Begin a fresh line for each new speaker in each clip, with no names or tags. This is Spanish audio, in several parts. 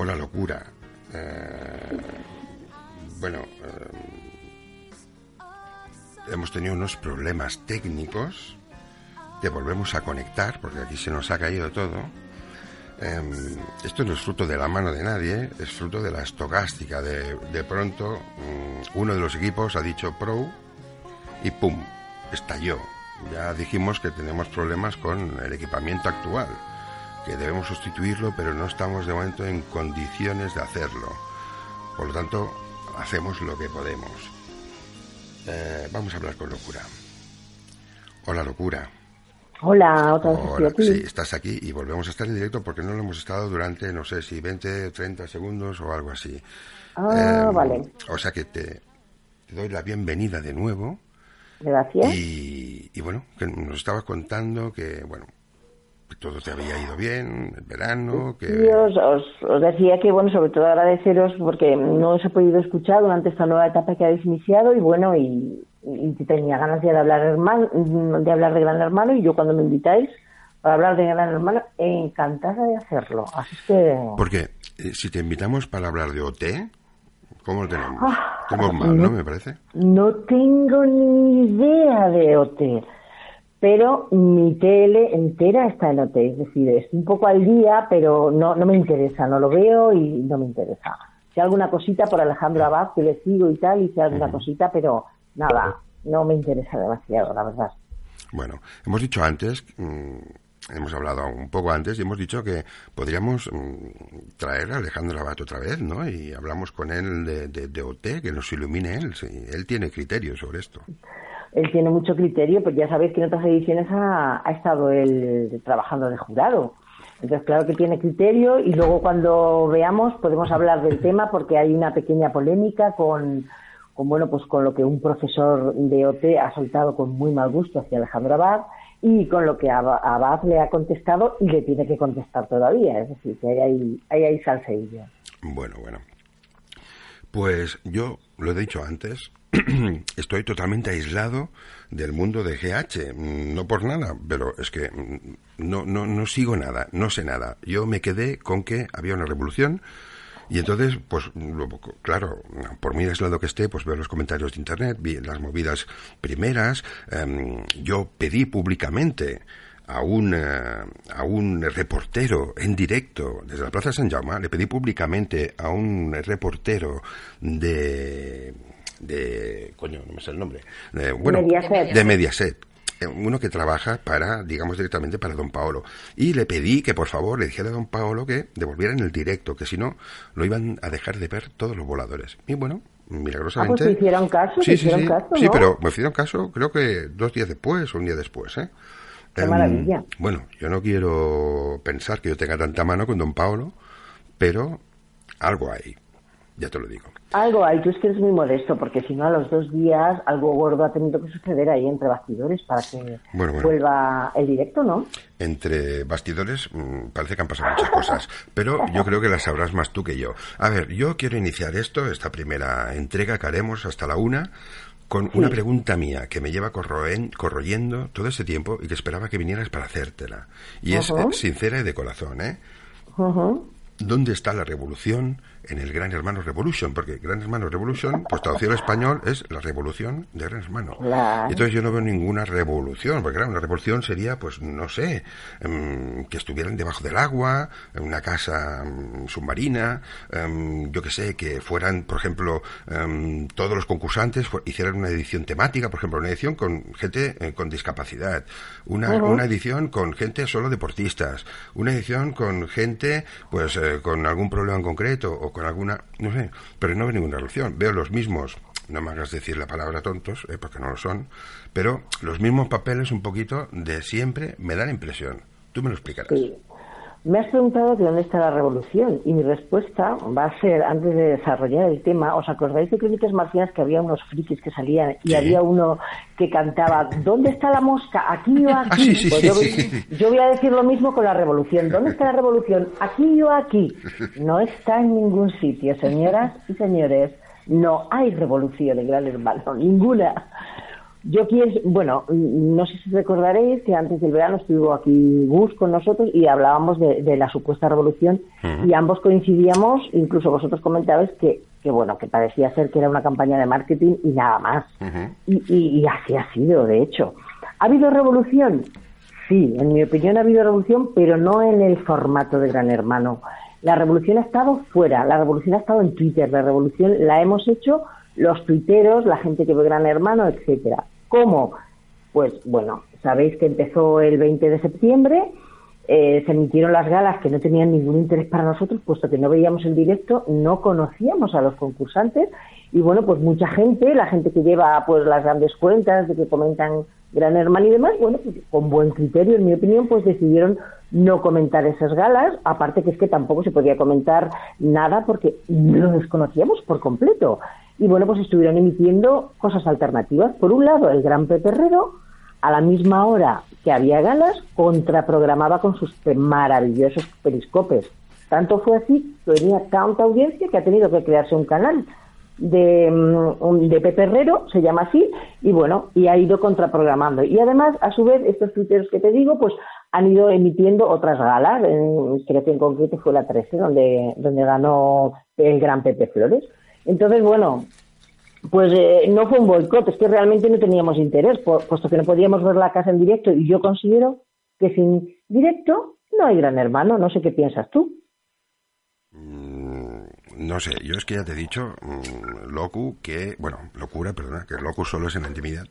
o la locura. Eh, bueno, eh, hemos tenido unos problemas técnicos que volvemos a conectar, porque aquí se nos ha caído todo. Em, esto no es fruto de la mano de nadie, es fruto de la estocástica. De, de pronto, mm, uno de los equipos ha dicho pro y ¡pum! estalló. Ya dijimos que tenemos problemas con el equipamiento actual, que debemos sustituirlo, pero no estamos de momento en condiciones de hacerlo. Por lo tanto, hacemos lo que podemos. Eh, vamos a hablar con locura. Hola, locura.
Hola, otra vez
Hola, sí, estás aquí y volvemos a estar en directo porque no lo hemos estado durante, no sé si 20, 30 segundos o algo así.
Ah,
Em,
vale.
O sea que te, te doy la bienvenida de nuevo
Gracias.
y, y bueno, que nos estabas contando que, bueno, todo te había ido bien, el verano, que...
Y os, os- os decía que, bueno, sobre todo agradeceros porque no os he podido escuchar durante esta nueva etapa que habéis iniciado y, bueno, y, y tenía ganas ya de hablar, hermano, de hablar de Gran Hermano y yo cuando me invitáis para hablar de Gran Hermano, encantada de hacerlo. Así es que...
Porque eh, si te invitamos para hablar de OT, ¿cómo lo tenemos?
Ah,
Tenemos mal, ¿no? Me parece.
No tengo ni idea de OT, pero mi tele entera está en OT, es decir, estoy un poco al día, pero no, no me interesa, no lo veo y no me interesa. Si alguna cosita por Alejandro Abad, que le sigo y tal, y si alguna cosita, pero nada, no me interesa demasiado, la verdad.
Bueno, hemos dicho antes, mm, hemos hablado un poco antes y hemos dicho que podríamos mm, traer a Alejandro Abad otra vez, ¿no? Y hablamos con él de, de, de OT, que nos ilumine él. sí, él tiene criterio sobre esto.
Él tiene mucho criterio, pues ya sabéis que en otras ediciones ha, estado él trabajando de jurado. Entonces, claro que tiene criterio y luego cuando veamos podemos hablar del tema porque hay una pequeña polémica con, con bueno, pues con lo que un profesor de OT ha soltado con muy mal gusto hacia Alejandro Abad y con lo que Aba- Abad le ha contestado y le tiene que contestar todavía. Es decir, que ahí hay, ahí hay salseillo.
Bueno, bueno. Pues yo lo he dicho antes, estoy totalmente aislado del mundo de GH, mm, no por nada, pero es que mm, no, no, no sigo nada, no sé nada. Yo me quedé con que había una revolución y entonces, pues, claro, por muy aislado que esté, pues veo los comentarios de internet, vi las movidas primeras, em, yo pedí públicamente a un, eh, a un reportero en directo desde la Plaza San Jaume, le pedí públicamente a un reportero de... de coño, no me sé el nombre. de- bueno,
Mediaset.
de Mediaset. eh, Uno que trabaja para, digamos, directamente para Don Paolo. Y le pedí que, por favor, le dijera a Don Paolo que devolvieran el directo, que si no, lo iban a dejar de ver todos los voladores. Y bueno, milagrosamente...
Ah, pues te hicieron caso, te
Sí, sí,
hicieron
sí.
caso,
Sí,
¿no?
pero me hicieron caso, creo que dos días después o un día después, ¿eh?
Qué
Em,
maravilla.
Bueno, yo no quiero pensar que yo tenga tanta mano con Don Paolo, pero algo hay, ya te lo digo.
Algo hay, tú es que eres muy modesto, porque si no a los dos días algo gordo ha tenido que suceder ahí entre bastidores para que
Bueno, bueno.
vuelva el directo, ¿no?
Entre bastidores mm, parece que han pasado muchas cosas, pero yo creo que las sabrás más tú que yo. A ver, yo quiero iniciar esto, esta primera entrega que haremos hasta la una, con una pregunta mía que me lleva corroen- corroyendo todo ese tiempo y que esperaba que vinieras para hacértela. Y es eh, sincera y de corazón, ¿eh? ¿Dónde está la revolución en el Gran Hermano Revolution? Porque Gran Hermano Revolution, pues traducido al español, es la revolución de Gran Hermano.
Claro.
Y entonces yo no veo ninguna revolución, porque claro, una revolución sería, pues no sé, em, que estuvieran debajo del agua, en una casa em, submarina, em, yo que sé, que fueran, por ejemplo, em, todos los concursantes hicieran una edición temática, por ejemplo, una edición con gente eh, con discapacidad, una, una edición con gente solo deportistas, una edición con gente, pues, eh, con algún problema en concreto o con alguna, no sé, pero no veo ninguna revolución. Veo los mismos, no me hagas decir la palabra tontos, eh, porque no lo son, pero los mismos papeles un poquito de siempre me dan impresión. Tú me lo explicarás.
Me has preguntado de dónde está la revolución y mi respuesta va a ser, antes de desarrollar el tema, ¿os acordáis de Crónicas Marcianas que había unos frikis que salían y
Sí.
había uno que cantaba ¿Dónde está la mosca? ¿Aquí o aquí?
Ah, sí, sí,
Pues yo,
sí.
yo voy a decir lo mismo con la revolución. ¿Dónde está la revolución? ¿Aquí o aquí? No está en ningún sitio, señoras y señores. No hay revolución en Gran Hermano, ninguna. Yo quiero, bueno, no sé si recordaréis que antes del verano estuvo aquí Gus con nosotros y hablábamos de, la supuesta revolución y ambos coincidíamos, incluso vosotros comentabais que, que, bueno, que parecía ser que era una campaña de marketing y nada más. y, y, así ha sido, de hecho. ¿Ha habido revolución? Sí, en mi opinión ha habido revolución, pero no en el formato de Gran Hermano. La revolución ha estado fuera, la revolución ha estado en Twitter, la revolución la hemos hecho los tuiteros, la gente que ve Gran Hermano, etcétera. ¿Cómo? Pues bueno, sabéis que empezó el 20 de septiembre, eh, se emitieron las galas que no tenían ningún interés para nosotros, puesto que no veíamos el directo, no conocíamos a los concursantes y bueno, pues mucha gente, la gente que lleva pues las grandes cuentas, de que comentan Gran Hermano y demás, bueno, pues con buen criterio, en mi opinión, pues decidieron no comentar esas galas, aparte que es que tampoco se podía comentar nada porque lo desconocíamos por completo. Y bueno, pues estuvieron emitiendo cosas alternativas. Por un lado, el Gran Pepe Herrero, a la misma hora que había galas, contraprogramaba con sus maravillosos periscopes. Tanto fue así que tenía tanta audiencia que ha tenido que crearse un canal de, mm, de Pepe Herrero, se llama así, y bueno, y ha ido contraprogramando. Y además, a su vez, estos tuiteros que te digo, pues han ido emitiendo otras galas, creo que en concreto fue la 13, donde, donde ganó el gran Pepe Flores. Entonces, bueno, pues eh, no fue un boicot, es que realmente no teníamos interés, puesto que no podíamos ver la casa en directo y yo considero que sin directo no hay gran hermano, no sé qué piensas tú.
Mm, no sé, yo es que ya te he dicho, mm, Locu, que, bueno, locura, perdona, que Locu solo es en la intimidad,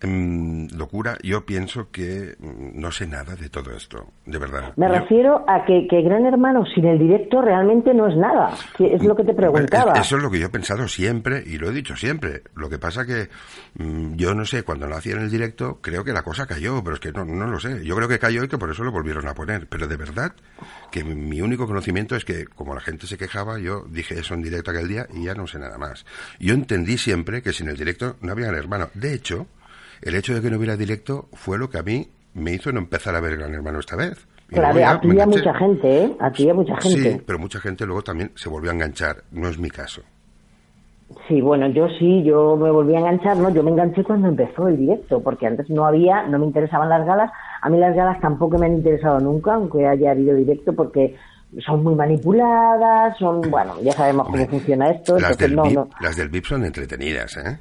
Mm, locura, yo pienso que mm, no sé nada de todo esto, de verdad.
Me refiero a que, Gran Hermano sin el directo realmente no es nada, que es lo que te preguntaba.
eso es lo que yo he pensado siempre y lo he dicho siempre. Lo que pasa que mm, yo no sé, cuando lo hacía en el directo, creo que la cosa cayó, pero es que no, no lo sé. Yo creo que cayó y que por eso lo volvieron a poner. Pero de verdad que mi único conocimiento es que como la gente se quejaba, yo dije eso en directo aquel día y ya no sé nada más. Yo entendí siempre que sin el directo no había Gran Hermano. De hecho, el hecho de que no hubiera directo fue lo que a mí me hizo no empezar a ver Gran Hermano esta vez.
claro, aquí había mucha gente, ¿eh? Aquí había mucha gente.
Sí, pero mucha gente luego también se volvió a enganchar. No es mi caso.
Sí, bueno, yo sí, yo me volví a enganchar, ¿no? Yo me enganché cuando empezó el directo, porque antes no había, no me interesaban las galas. A mí las galas tampoco me han interesado nunca, aunque haya habido directo, porque son muy manipuladas, son, bueno, ya sabemos cómo funciona esto.
Las, del, VIP, las del VIP son entretenidas, ¿eh?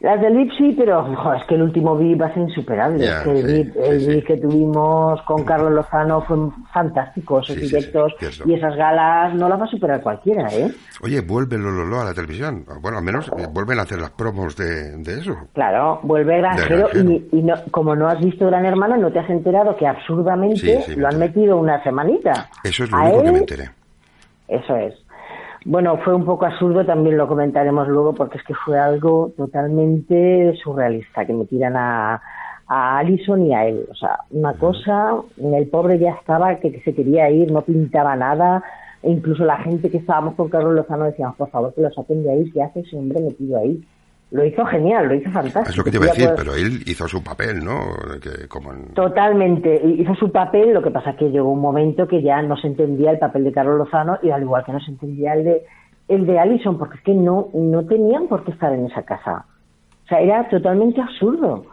Las del VIP sí, pero es que el último VIP va a ser insuperable. el, VIP, que tuvimos con Carlos Lozano fue fantástico, esos directos y esas galas no las va a superar cualquiera, ¿eh?
Oye, vuelve Lolo a la televisión. Bueno, al menos eh, vuelven a hacer las promos de, eso.
Claro, vuelve Granjero, y, no, como no has visto Gran Hermano, no te has enterado que absurdamente lo han metido una semanita.
Eso es lo único que me enteré.
Eso es. Bueno, fue un poco absurdo, también lo comentaremos luego, porque es que fue algo totalmente surrealista, que me tiran a, a Alison y a él. O sea, una cosa, el pobre ya estaba que, se quería ir, no pintaba nada, e incluso la gente que estábamos con Carlos Lozano decíamos, por favor, que lo saquen de ahí, ¿qué hace ese hombre metido ahí? Lo hizo genial, lo hizo fantástico.
Es lo que te iba a decir, pero él hizo su papel, ¿no?
Totalmente, hizo su papel, lo que pasa es que llegó un momento que ya no se entendía el papel de Carlos Lozano y al igual que no se entendía el de el de Allison, porque es que no, no tenían por qué estar en esa casa. O sea, era totalmente absurdo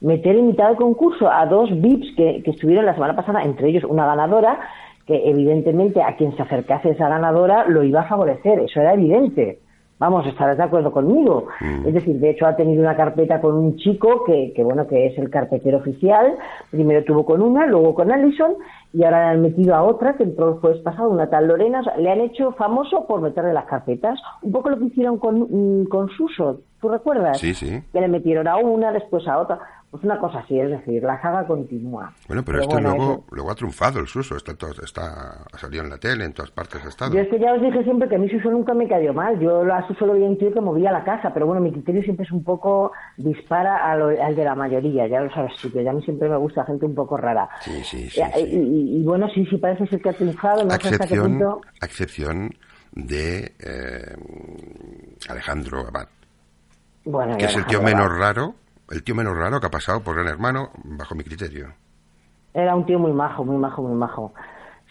meter en mitad del concurso a dos VIPs que, que estuvieron la semana pasada, entre ellos una ganadora, que evidentemente a quien se acercase esa ganadora lo iba a favorecer, eso era evidente. Vamos, estarás de acuerdo conmigo. Mm. Es decir, de hecho ha tenido una carpeta con un chico que, que, bueno, que es el carpetero oficial. Primero tuvo con una, luego con Allison y ahora le han metido a otra que entró el jueves pasado, una tal Lorena. le han hecho famoso por meterle las carpetas. Un poco lo que hicieron con, mm, con Suso, ¿tú recuerdas?
Sí, sí.
Que le metieron a una, después a otra. Pues una cosa así, es decir, la saga continúa.
Bueno, pero, esto luego, luego ha triunfado el Suso, está, está, ha salido en la tele, en todas partes ha estado.
Yo es que ya os dije siempre que a mí Suso nunca me cayó mal, yo a Suso lo veía un tío que movía la casa, pero bueno, mi criterio siempre es un poco dispara al de la mayoría, ya lo sabes tú, que ya a mí siempre me gusta gente un poco rara.
Sí, sí, sí.
Y, bueno, sí, sí parece ser que ha triunfado, no sé hasta qué punto...
excepción de eh, Alejandro Abad.
Bueno,
que es el tío menos raro el tío menos raro que ha pasado por Gran Hermano, bajo mi criterio.
Era un tío muy majo, muy majo, muy majo.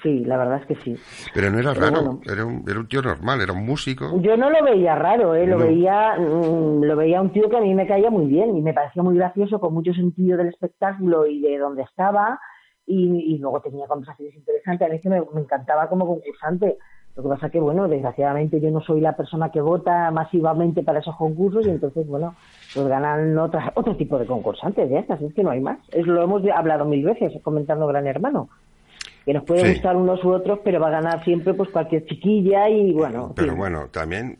Sí, la verdad es que sí.
Pero no era raro, era, un, era un tío normal, era un músico.
Yo no lo veía raro, ¿eh? lo veía mm, lo veía un tío que a mí me caía muy bien y me parecía muy gracioso, con mucho sentido del espectáculo y de dónde estaba. Y, luego tenía conversaciones interesantes. A mí que me, me encantaba como concursante. Lo que pasa que, bueno, desgraciadamente yo no soy la persona que vota masivamente para esos concursos y entonces, bueno, pues ganan otras, otro tipo de concursantes de estas. Es que no hay más. Es lo hemos hablado mil veces comentando Gran Hermano que nos puede gustar unos u otros, pero va a ganar siempre pues cualquier chiquilla y bueno.
Pero bueno, también,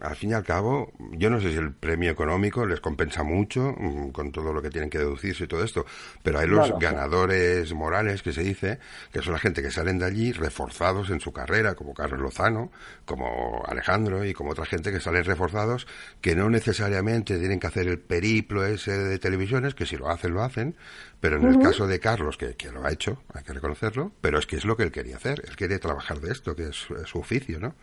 al fin y al cabo, yo no sé si el premio económico les compensa mucho mm, con todo lo que tienen que deducirse y todo esto, pero hay los ganadores morales que se dice, que son la gente que salen de allí reforzados en su carrera, como Carlos Lozano, como Alejandro y como otra gente que salen reforzados, que no necesariamente tienen que hacer el periplo ese de televisiones, que si lo hacen, lo hacen, pero en el caso de Carlos, que, que, lo ha hecho, hay que reconocerlo, pero es que es lo que él quería hacer, él quería trabajar de esto, que es, su oficio, ¿no?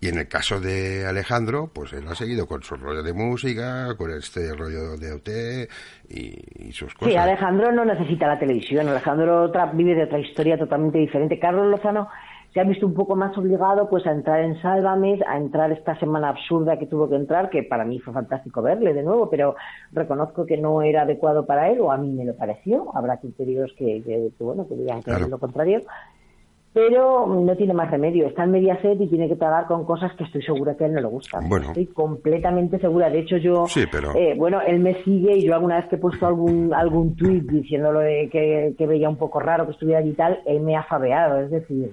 Y en el caso de Alejandro, pues él ha seguido con su rollo de música, con este rollo de OT y, sus cosas.
Sí, Alejandro no necesita la televisión, Alejandro vive de otra historia totalmente diferente. Carlos Lozano se ha visto un poco más obligado pues a entrar en Sálvame, a entrar esta semana absurda que tuvo que entrar, que para mí fue fantástico verle de nuevo, pero reconozco que no era adecuado para él, o a mí me lo pareció, habrá criterios que, que, bueno, que digan que es lo contrario, pero no tiene más remedio, está en Mediaset y tiene que trabajar con cosas que estoy segura que a él no le gustan. Bueno. Estoy completamente segura, de hecho yo, eh, bueno, él me sigue y yo alguna vez que he puesto algún algún tuit diciéndolo de que, que veía un poco raro que estuviera allí y tal, él me ha fabeado, es decir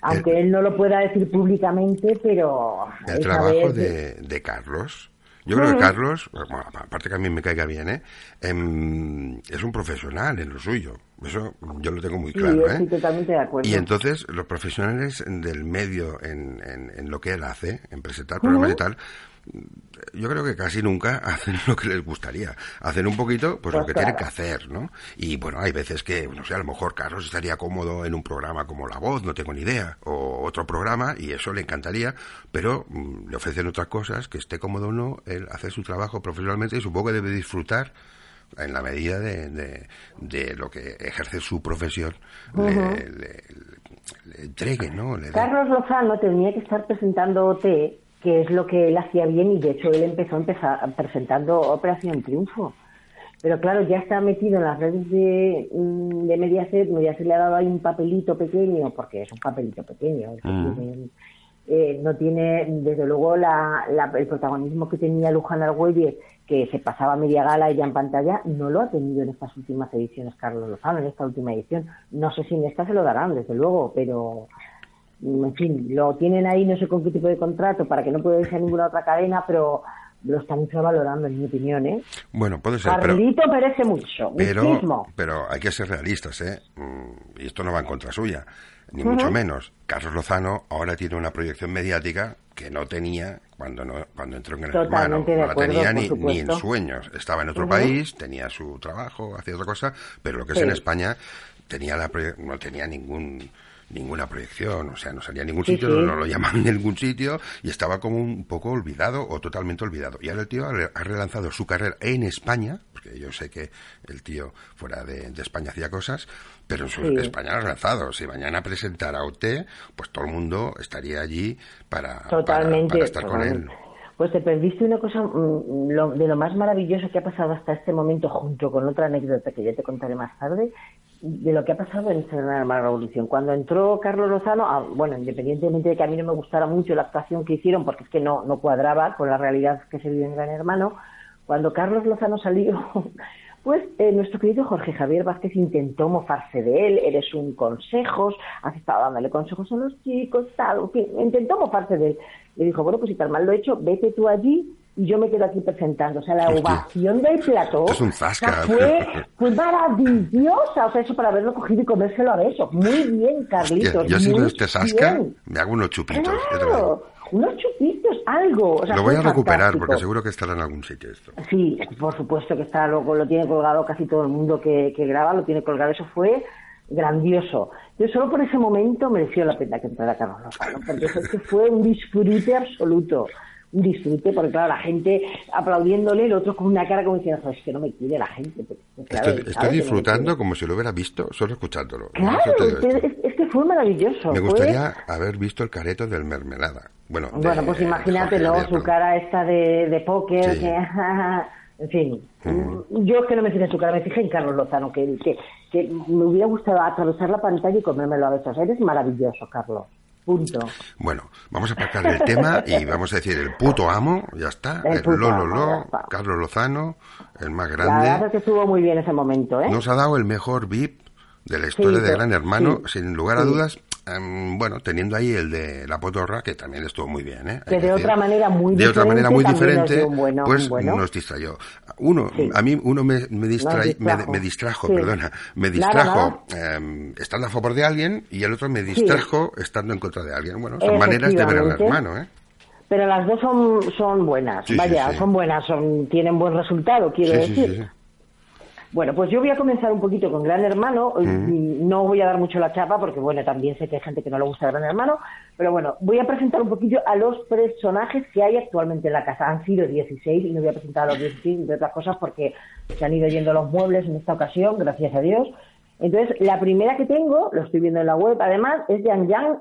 aunque él no lo pueda decir públicamente, pero...
El trabajo de, Carlos. Yo creo que Carlos, aparte que a mí me caiga bien, ¿eh? Em, es un profesional en lo suyo. Eso yo lo tengo muy claro.
¿eh? totalmente de acuerdo.
Y entonces los profesionales del medio en, en, lo que él hace, en presentar programas y tal, yo creo que casi nunca hacen lo que les gustaría. Hacen un poquito, pues, lo pues que tienen que hacer, ¿no? Y bueno, hay veces que, no sé, a lo mejor Carlos estaría cómodo en un programa como La Voz, no tengo ni idea, o otro programa, y eso le encantaría, pero mm, le ofrecen otras cosas, que esté cómodo o no, él hace su trabajo profesionalmente y supongo que debe disfrutar en la medida de, de, lo que ejerce su profesión, le, entregue, ¿no?
Carlos Lozano tenía que estar presentando OT que es lo que él hacía bien y de hecho él empezó empezar, presentando Operación Triunfo. Pero claro, ya está metido en las redes de, mm, de Mediaset, Mediaset le ha dado ahí un papelito pequeño, porque es un papelito pequeño, mm. eh, no tiene desde luego la, el protagonismo que tenía Luján Argüelles, que se pasaba media gala ella en pantalla, no lo ha tenido en estas últimas ediciones Carlos Lozano, en esta última edición. No sé si en esta se lo darán, desde luego, pero en fin, lo tienen ahí, no sé con qué tipo de contrato, para que no pueda irse a ninguna otra cadena, pero lo están infravalorando, en mi opinión, ¿eh?
Bueno, puede ser,
Carlito pero... merece mucho,
pero, pero hay que ser realistas, ¿eh? Mm, y esto no va en contra suya, ni mucho menos. Carlos Lozano ahora tiene una proyección mediática que no tenía cuando no cuando entró en el hermano. No la tenía ni, ni, en sueños. Estaba en otro país tenía su trabajo hacía otra cosa pero lo que es en España tenía la no tenía ningún ninguna proyección, o sea, no salía a ningún sitio, No, lo llamaban en ningún sitio y estaba como un poco olvidado o totalmente olvidado. Y ahora el tío ha relanzado su carrera en España, porque yo sé que el tío fuera de, España hacía cosas, pero en su, España ha relanzado. Si mañana presentara OT, pues todo el mundo estaría allí para, para, estar con él.
Pues te perdiste una cosa mm, de lo más maravilloso que ha pasado hasta este momento, junto con otra anécdota que ya te contaré más tarde, de lo que ha pasado en esta Gran Revolución. Cuando entró Carlos Lozano, ah, bueno, independientemente de que a mí no me gustara mucho la actuación que hicieron, porque es que no, no cuadraba con la realidad que se vive en Gran Hermano, cuando Carlos Lozano salió, pues eh, nuestro querido Jorge Javier Vázquez intentó mofarse de él, eres un consejos, has estado dándole consejos a los chicos, tal, intentó mofarse de él. Le dijo, bueno, pues si tal mal lo he hecho, vete tú allí yo me quedo aquí presentando. O sea, la ovación del plató
es un zasca.
fue, fue maravillosa. O sea, eso para haberlo cogido y comérselo a besos. Muy bien, Carlitos.
yo
si
no este zasca, me hago unos chupitos.
Claro, unos chupitos, algo. O sea,
lo voy a recuperar porque seguro que estará en algún sitio esto.
Sí, por supuesto que está, lo, lo tiene colgado casi todo el mundo que, que graba, lo tiene colgado. Eso fue grandioso. Yo solo por ese momento mereció la pena que entrara Carlos Lozano, porque es que fue un disfrute absoluto disfrute, porque claro, la gente aplaudiéndole, el otro con una cara como diciendo, es que no me quiere la gente.
estoy, disfrutando como si lo hubiera visto, solo escuchándolo.
Claro, es, que fue maravilloso.
Me gustaría haber visto el careto del mermelada. Bueno,
bueno pues imagínatelo, su cara esta de, de póker, que, en fin. Yo es que no me fijé en su cara, me fijé en Carlos Lozano, que, que, que me hubiera gustado atravesar la pantalla y comérmelo a besos. Eres maravilloso, Carlos. Punto.
Bueno, vamos a aparcar el tema y vamos a decir el puto amo, ya está, el, Lolo Carlos Lozano, el más grande.
La verdad es que estuvo muy bien ese momento, ¿eh?
Nos ha dado el mejor VIP de la historia de Gran Hermano, sin lugar a dudas. Em, bueno, teniendo ahí el de la potorra, que también estuvo muy bien, ¿eh?
Que de otra manera muy
de
diferente.
otra manera muy diferente, pues nos distrayó. Uno, a mí uno me, me, me, distrajo, perdona, me distrajo em, estando a favor de alguien y el otro me distrajo estando en contra de alguien. Bueno, son maneras de ver al hermano, ¿eh?
Pero las dos son, son buenas, vaya, son buenas, son, tienen buen resultado, quiero decir. Bueno, pues yo voy a comenzar un poquito con Gran Hermano. Mm. No voy a dar mucho la chapa porque, bueno, también sé que hay gente que no le gusta Gran Hermano. Pero bueno, voy a presentar un poquito a los personajes que hay actualmente en la casa. Han sido 16 y no voy a presentar a los 16, entre otras cosas, porque se han ido yendo los muebles en esta ocasión, gracias a Dios. Entonces, la primera que tengo, lo estoy viendo en la web, además, es Yang Yang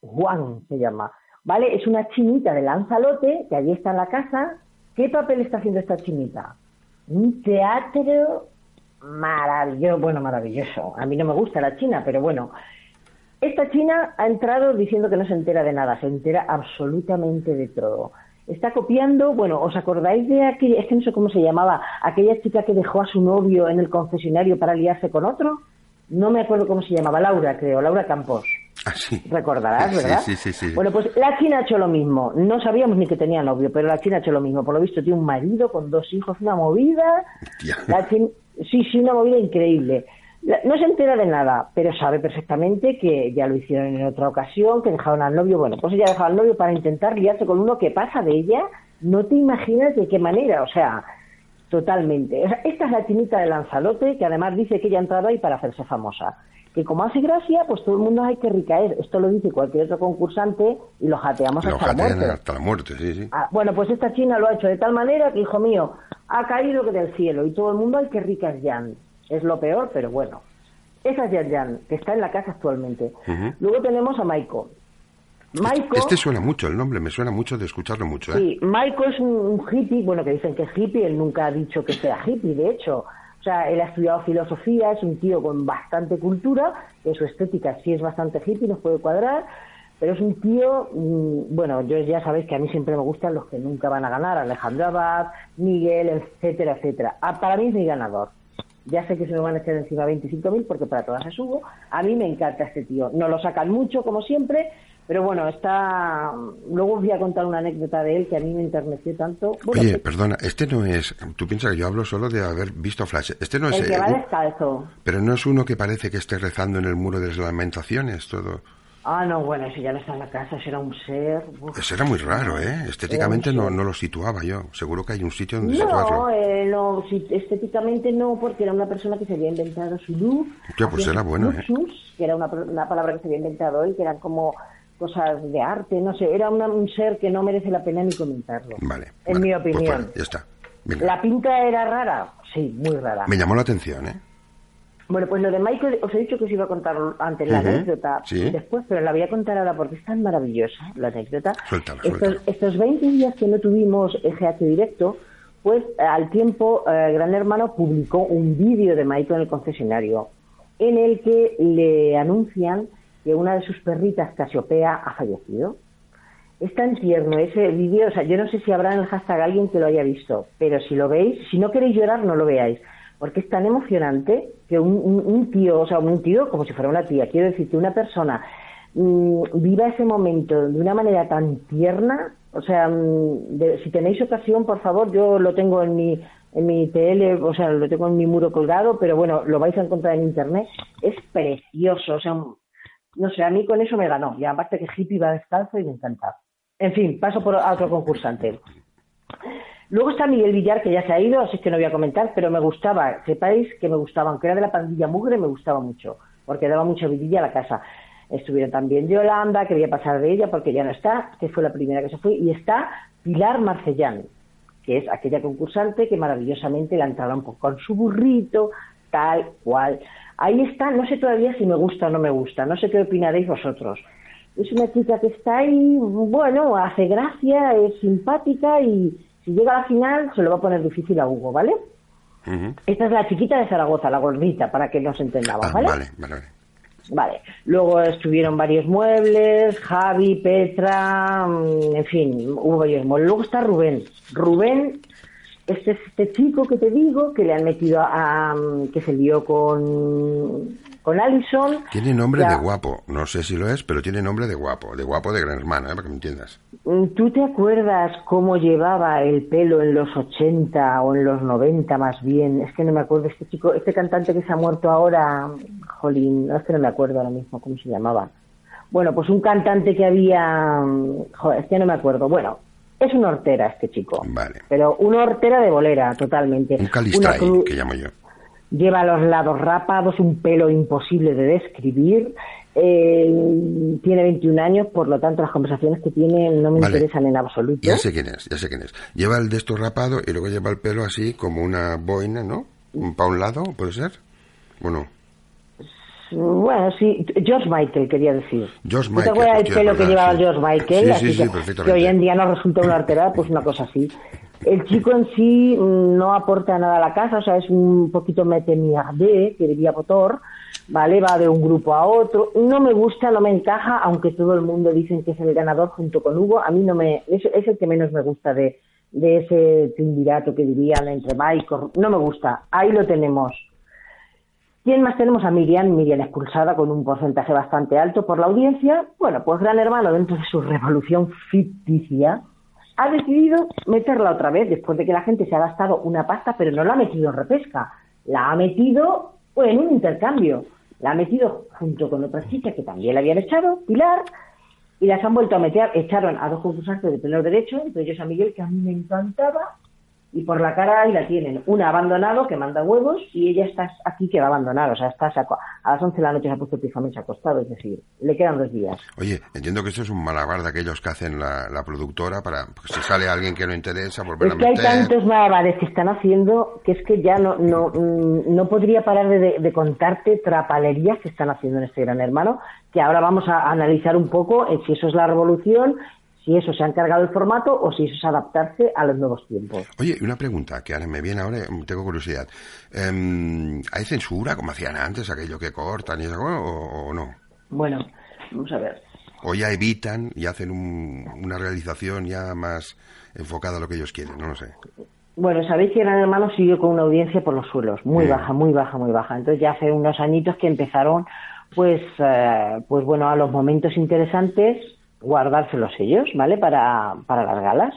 Juan, se llama. ¿Vale? Es una chinita de Lanzalote que allí está en la casa. ¿Qué papel está haciendo esta chinita? Un teatro maravilloso, bueno, maravilloso. A mí no me gusta la China, pero bueno. Esta China ha entrado diciendo que no se entera de nada, se entera absolutamente de todo. Está copiando, bueno, ¿os acordáis de aquella, es que no sé cómo se llamaba, aquella chica que dejó a su novio en el confesionario para liarse con otro? No me acuerdo cómo se llamaba, Laura, creo, Laura Campos.
Ah, sí.
Recordarás, ¿verdad?
Sí, sí, sí,
Bueno, pues la China ha hecho lo mismo. No sabíamos ni que tenía novio, pero la China ha hecho lo mismo. Por lo visto tiene un marido con dos hijos, una movida. La China, Sí, sí, una movida increíble. No se entera de nada, pero sabe perfectamente que ya lo hicieron en otra ocasión, que dejaron al novio. Bueno, pues ella dejado al novio para intentar liarse con uno que pasa de ella. No te imaginas de qué manera, o sea, totalmente. esta es la chinita de Lanzarote, que además dice que ella ha entrado ahí para hacerse famosa. Que como hace gracia, pues todo el mundo hay que ricaer. Esto lo dice cualquier otro concursante y lo jateamos hasta, la muerte.
hasta la muerte. Sí, sí.
Ah, bueno, pues esta china lo ha hecho de tal manera que, hijo mío, ha caído que del cielo y todo el mundo, hay que rica es Jan. Es lo peor, pero bueno. Esa es Jan Jan, que está en la casa actualmente. Luego tenemos a Maiko.
Maiko, este, suena mucho, el nombre me suena mucho de escucharlo mucho. ¿eh?
Sí, Maiko es un, hippie, bueno, que dicen que es hippie, él nunca ha dicho que sea hippie, de hecho. O sea, él ha estudiado filosofía, es un tío con bastante cultura, que su estética sí es bastante hippie, nos puede cuadrar, pero es un tío, mm, bueno, yo ya sabéis que a mí siempre me gustan los que nunca van a ganar, Alejandro Abad, Miguel, etcétera, etcétera. Ah, para mí es mi ganador. Ya sé que se me van a echar encima 25.000 porque para todas se subo. A mí me encanta este tío. No lo sacan mucho, como siempre, pero bueno, está. Luego os voy a contar una anécdota de él que a mí me enterneció tanto.
Oye, perdona, este no es. Tú piensas que yo hablo solo de haber visto Flash. Este no es.
El que va descalzo.
Pero no es uno que parece que esté rezando en el muro de las lamentaciones, todo.
Ah, no, bueno, ese ya no está en la casa, ese era un ser...
Ese era muy raro, ¿eh? Estéticamente no, no lo situaba yo. Seguro que hay un sitio donde
no,
situarlo.
Eh, no, estéticamente no, porque era una persona que se había inventado su luz.
Ya, pues era bueno, ¿eh?
que era una, una, palabra que se había inventado él, que eran como cosas de arte, no sé, era un ser que no merece la pena ni comentarlo.
Vale.
En mi pues opinión.
ya está.
¿La pinta era rara? Sí, muy rara.
Me llamó la atención, ¿eh?
Bueno, pues lo de Michael, os he dicho que os iba a contar antes la anécdota después, pero la voy a contar ahora porque es tan maravillosa la anécdota. estos, estos 20 días que no tuvimos GH directo, pues al tiempo eh, Gran Hermano publicó un vídeo de Michael en el concesionario en el que le anuncian que una de sus perritas, Casiopea, ha fallecido. Es tan tierno ese vídeo, o sea, yo no sé si habrá en el hashtag alguien que lo haya visto, pero si lo veis, si no queréis llorar, no lo veáis porque es tan emocionante que un, tío, o sea, un tío como si fuera una tía, quiero decir que una persona mm, viva ese momento de una manera tan tierna, o sea, mm, si tenéis ocasión, por favor, yo lo tengo en mi en mi tele, o sea, lo tengo en mi muro colgado, pero bueno, lo vais a encontrar en internet, es precioso, o sea, no sé, a mí con eso me ganó, y aparte que hippie va descalzo y me encanta. En fin, paso por otro concursante. Luego está Miguel Villar, que ya se ha ido, así que no voy a comentar, pero me gustaba, sepáis que me gustaba, aunque era de la pandilla mugre, me gustaba mucho, porque daba mucha vidilla a la casa. Estuvieron también Yolanda, que voy pasar de ella porque ya no está, que fue la primera que se fue, y está Pilar Marcellán, que es aquella concursante que maravillosamente la entraron con su burrito, tal cual. Ahí está, no sé todavía si me gusta o no me gusta, no sé qué opinaréis vosotros. Es una chica que está ahí, bueno, hace gracia, es simpática y si llega a la final se lo va a poner difícil a Hugo, ¿vale? Esta es la chiquita de Zaragoza, la gordita, para que nos entendamos,
Ah,
¿vale?
vale, vale, vale.
Vale. Luego estuvieron varios muebles, Javi, Petra, mm, en fin, hubo varios muebles. Luego está Rubén. Rubén, este es este chico que te digo, que le han metido a, a, mm, que se lió con, con Allison.
Tiene nombre
Ya.
de guapo. No sé si lo es, pero tiene nombre de guapo. De guapo de gran hermano, ¿eh? para que me entiendas.
Mm, ¿Tú te acuerdas cómo llevaba el pelo en los 80 o en los 90 más bien? Es que no me acuerdo. Este chico, este cantante que se ha muerto ahora, jolín, no es que no me acuerdo ahora mismo cómo se llamaba. Bueno, pues un cantante que había, mm, joder, es que no me acuerdo. Bueno, es una hortera este chico.
Vale.
Pero una hortera de bolera, totalmente.
Un calistray,
cru-
que llamo yo.
Lleva los lados rapados, un pelo imposible de describir. eh, tiene 21 años, por lo tanto las conversaciones que tiene no me
Vale.
interesan en absoluto.
Ya sé quién es, ya sé quién es. Lleva el de esto rapado y luego lleva el pelo así como una boina, ¿no? Para un lado, ¿puede ser? Bueno,
Bueno, sí, George Michael quería decir.
George
¿Tú te
Michael,
acuerdas
hostia,
pelo que llevaba
sí.
George Michael?
Sí,
Así
sí, sí,
que, que hoy en día nos resulta una arterada, pues una cosa así. El chico en sí no aporta nada a la casa, o sea, es un poquito mierde, que diría Potor, ¿vale? Va de un grupo a otro. No me gusta, no me encaja, aunque todo el mundo dicen que es el ganador junto con Hugo. A mí no me, es, el que menos me gusta de, de ese triunvirato que dirían entre Michael. No me gusta. Ahí lo tenemos. ¿Quién más tenemos? A Miriam, Miriam expulsada con un porcentaje bastante alto por la audiencia. Bueno, pues Gran Hermano, dentro de su revolución ficticia, ha decidido meterla otra vez después de que la gente se ha gastado una pasta, pero no la ha metido en repesca. La ha metido pues, en un intercambio. La ha metido junto con otra chica que también la habían echado, Pilar, y las han vuelto a meter. Echaron a dos concursantes de pleno derecho, entre ellos a Miguel, que a mí me encantaba, y por la cara ahí la tienen. Una abandonado que manda huevos y ella está aquí que va a abandonar. O sea, está saco- a las 11 de la noche se ha puesto el pijama y se ha acostado. Es decir, le quedan dos días.
Oye, entiendo que esto es un malabar de aquellos que hacen la, la productora para, pues, si sale alguien que no interesa, volver
Es
a
que hay
meter.
tantos malabares que están haciendo que es que ya no no, mm, no podría parar de, de- de contarte trapalerías que están haciendo en este gran hermano, que ahora vamos a analizar un poco eh, si eso es la revolución, si eso se ha encargado el formato o si eso es adaptarse a los nuevos tiempos.
Oye, una pregunta que ahora me viene ahora, mm, tengo curiosidad. Em, ¿Hay censura, como hacían antes, aquello que cortan y eso, o, o no?
Bueno, vamos a ver.
O ya evitan y hacen un- una realización ya más enfocada a lo que ellos quieren, no lo sé.
Bueno, sabéis que Gran Hermano siguió con una audiencia por los suelos, muy baja, muy baja, muy baja. Entonces ya hace unos añitos que empezaron, pues, eh, pues bueno, a los momentos interesantes guardárselos ellos, ¿vale? Para, para las galas,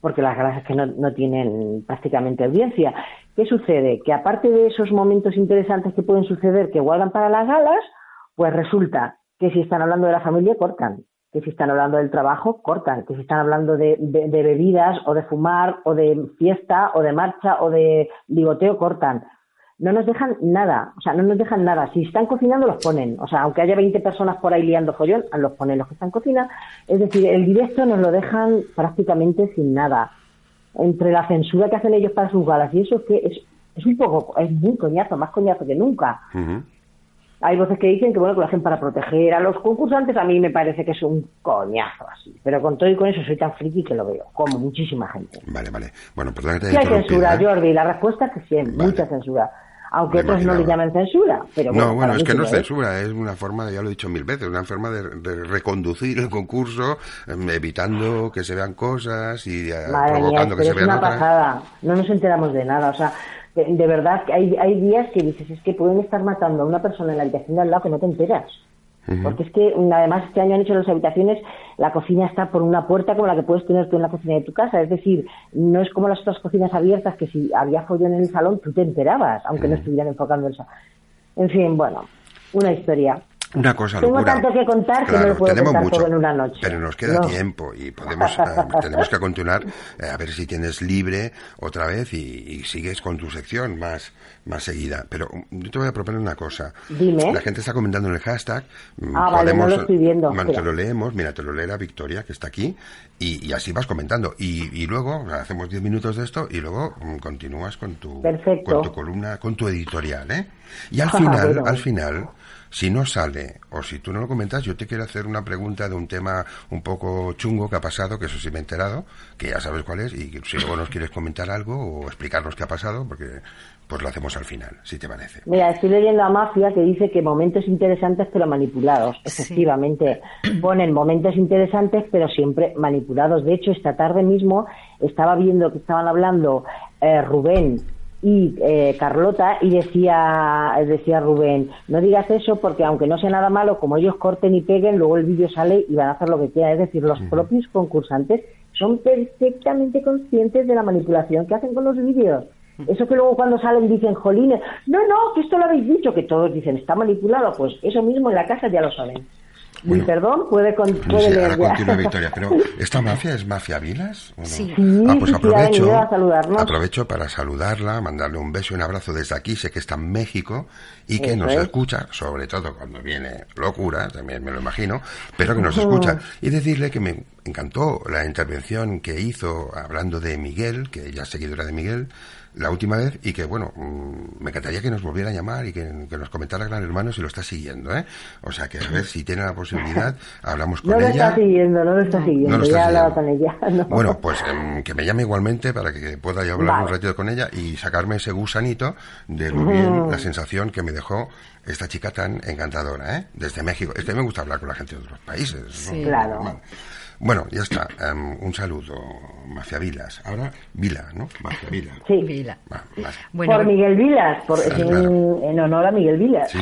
porque las galas es que no, no tienen prácticamente audiencia. ¿Qué sucede? Que aparte de esos momentos interesantes que pueden suceder que guardan para las galas, pues resulta que si están hablando de la familia, cortan. Que si están hablando del trabajo, cortan. Que si están hablando de, de- bebidas o de fumar o de fiesta o de marcha o de ligoteo, cortan. No nos dejan nada, o sea, no nos dejan nada. Si están cocinando, los ponen. O sea, aunque haya 20 personas por ahí liando follón, los ponen los que están cocinando. Es decir, el directo nos lo dejan prácticamente sin nada. Entre la censura que hacen ellos para sus galas y eso es que es, es un poco, es muy coñazo, más coñazo que nunca. Hay voces que dicen que bueno que lo hacen para proteger a los concursantes, a mí me parece que es un coñazo así. Pero con todo y con eso soy tan friki que lo veo, como muchísima gente.
Vale, vale. Bueno, perdón que te
Sí
haya
hay censura,
¿eh?
Jordi, la respuesta es que sí, hay
Vale.
mucha censura. Aunque
Me
otros no le llaman censura. Pero
No, bueno, es que no es censura, es una forma, de- ya lo he dicho mil veces, una forma de, de reconducir el concurso, em, evitando que se vean cosas y eh,
Madre mía,
provocando que
pero
se
es
vean
una
otras.
pasada. No nos enteramos de nada. O sea, de, de verdad que hay, hay días que dices, es que pueden estar matando a una persona en la habitación de al lado que no te enteras. Porque es que mm, además este año han hecho las habitaciones, la cocina está por una puerta como la que puedes tener tú en la cocina de tu casa. Es decir, no es como las otras cocinas abiertas que si había follón en el salón tú te enterabas, aunque no estuvieran enfocando el salón. En fin, bueno, una historia.
Una cosa
Tengo
locura.
tanto que contar que
Claro,
no lo puedo
tenemos mucho,
todo en una noche.
Pero nos queda
No.
tiempo y podemos, eh, tenemos que continuar eh, a ver si tienes libre otra vez y, y sigues con tu sección más, más seguida. Pero um, yo te voy a proponer una cosa.
Dime.
La gente está comentando en el hashtag. mm,
Ah, vale, no lo estoy viendo,
Bueno, te lo leemos, mira, te lo leerá Victoria, que está aquí, y, y así vas comentando. Y, y luego hacemos 10 minutos de esto y luego mm, continúas con tu,
Perfecto.
con tu columna, con tu editorial, ¿eh? Y al
Ah,
final, al final, si no sale o si tú no lo comentas, yo te quiero hacer una pregunta de un tema un poco chungo que ha pasado, que eso sí me he enterado, que ya sabes cuál es, y que si luego nos quieres comentar algo o explicarnos qué ha pasado, porque pues lo hacemos al final, si te parece.
Mira, estoy leyendo a Mafia que dice que momentos interesantes pero manipulados.
Sí.
Efectivamente, ponen momentos interesantes pero siempre manipulados. De hecho, esta tarde mismo estaba viendo que estaban hablando eh, Rubén y eh, Carlota y decía, decía Rubén, no digas eso porque aunque no sea nada malo, como ellos corten y peguen, luego el vídeo sale y van a hacer lo que quieran. Es decir, los propios concursantes son perfectamente conscientes de la manipulación que hacen con los vídeos. Eso que luego cuando salen dicen, jolines, no, no, que esto lo habéis dicho, que todos dicen, está manipulado, pues eso mismo en la casa ya lo saben.
Bueno.
perdón, puede, con, puede
sé,
leer ya.
Victoria, pero ¿esta mafia es mafia Vilas? no?
Sí.
Sí,
Ah, pues
sí, sí,
aprovecho,
venido a
aprovecho para saludarla, mandarle un beso y un abrazo desde aquí. Sé que está en México y que
Eso
nos
es.
escucha, sobre todo cuando viene locura, también me lo imagino, pero que nos escucha. Y decirle que me encantó la intervención que hizo hablando de Miguel, que ella es seguidora de Miguel, la última vez y que, bueno, mm, me encantaría que nos volviera a llamar y que, que nos comentara Gran Hermano si lo está siguiendo, ¿eh? O sea, que a ver si tiene la posibilidad, hablamos con
No lo
ella.
está siguiendo, no lo está siguiendo,
No lo
ya
está
he hablado con ella. no.
Bueno, pues em, que me llame igualmente para que pueda yo hablar
Vale.
un ratito con ella y sacarme ese gusanito de lo bien, la sensación que me dejó esta chica tan encantadora, ¿eh? Desde México. Es que me gusta hablar con la gente de otros países. ¿no?
Sí.
Claro.
Normal. Bueno, ya está. Em, un saludo, Mafia Vilas. Ahora, Vila, ¿no? Mafia Vila.
Sí,
Vila.
Va.
Bueno,
por Miguel Vilas, por,
Claro,
en,
claro.
en honor a Miguel Vilas.
Sí,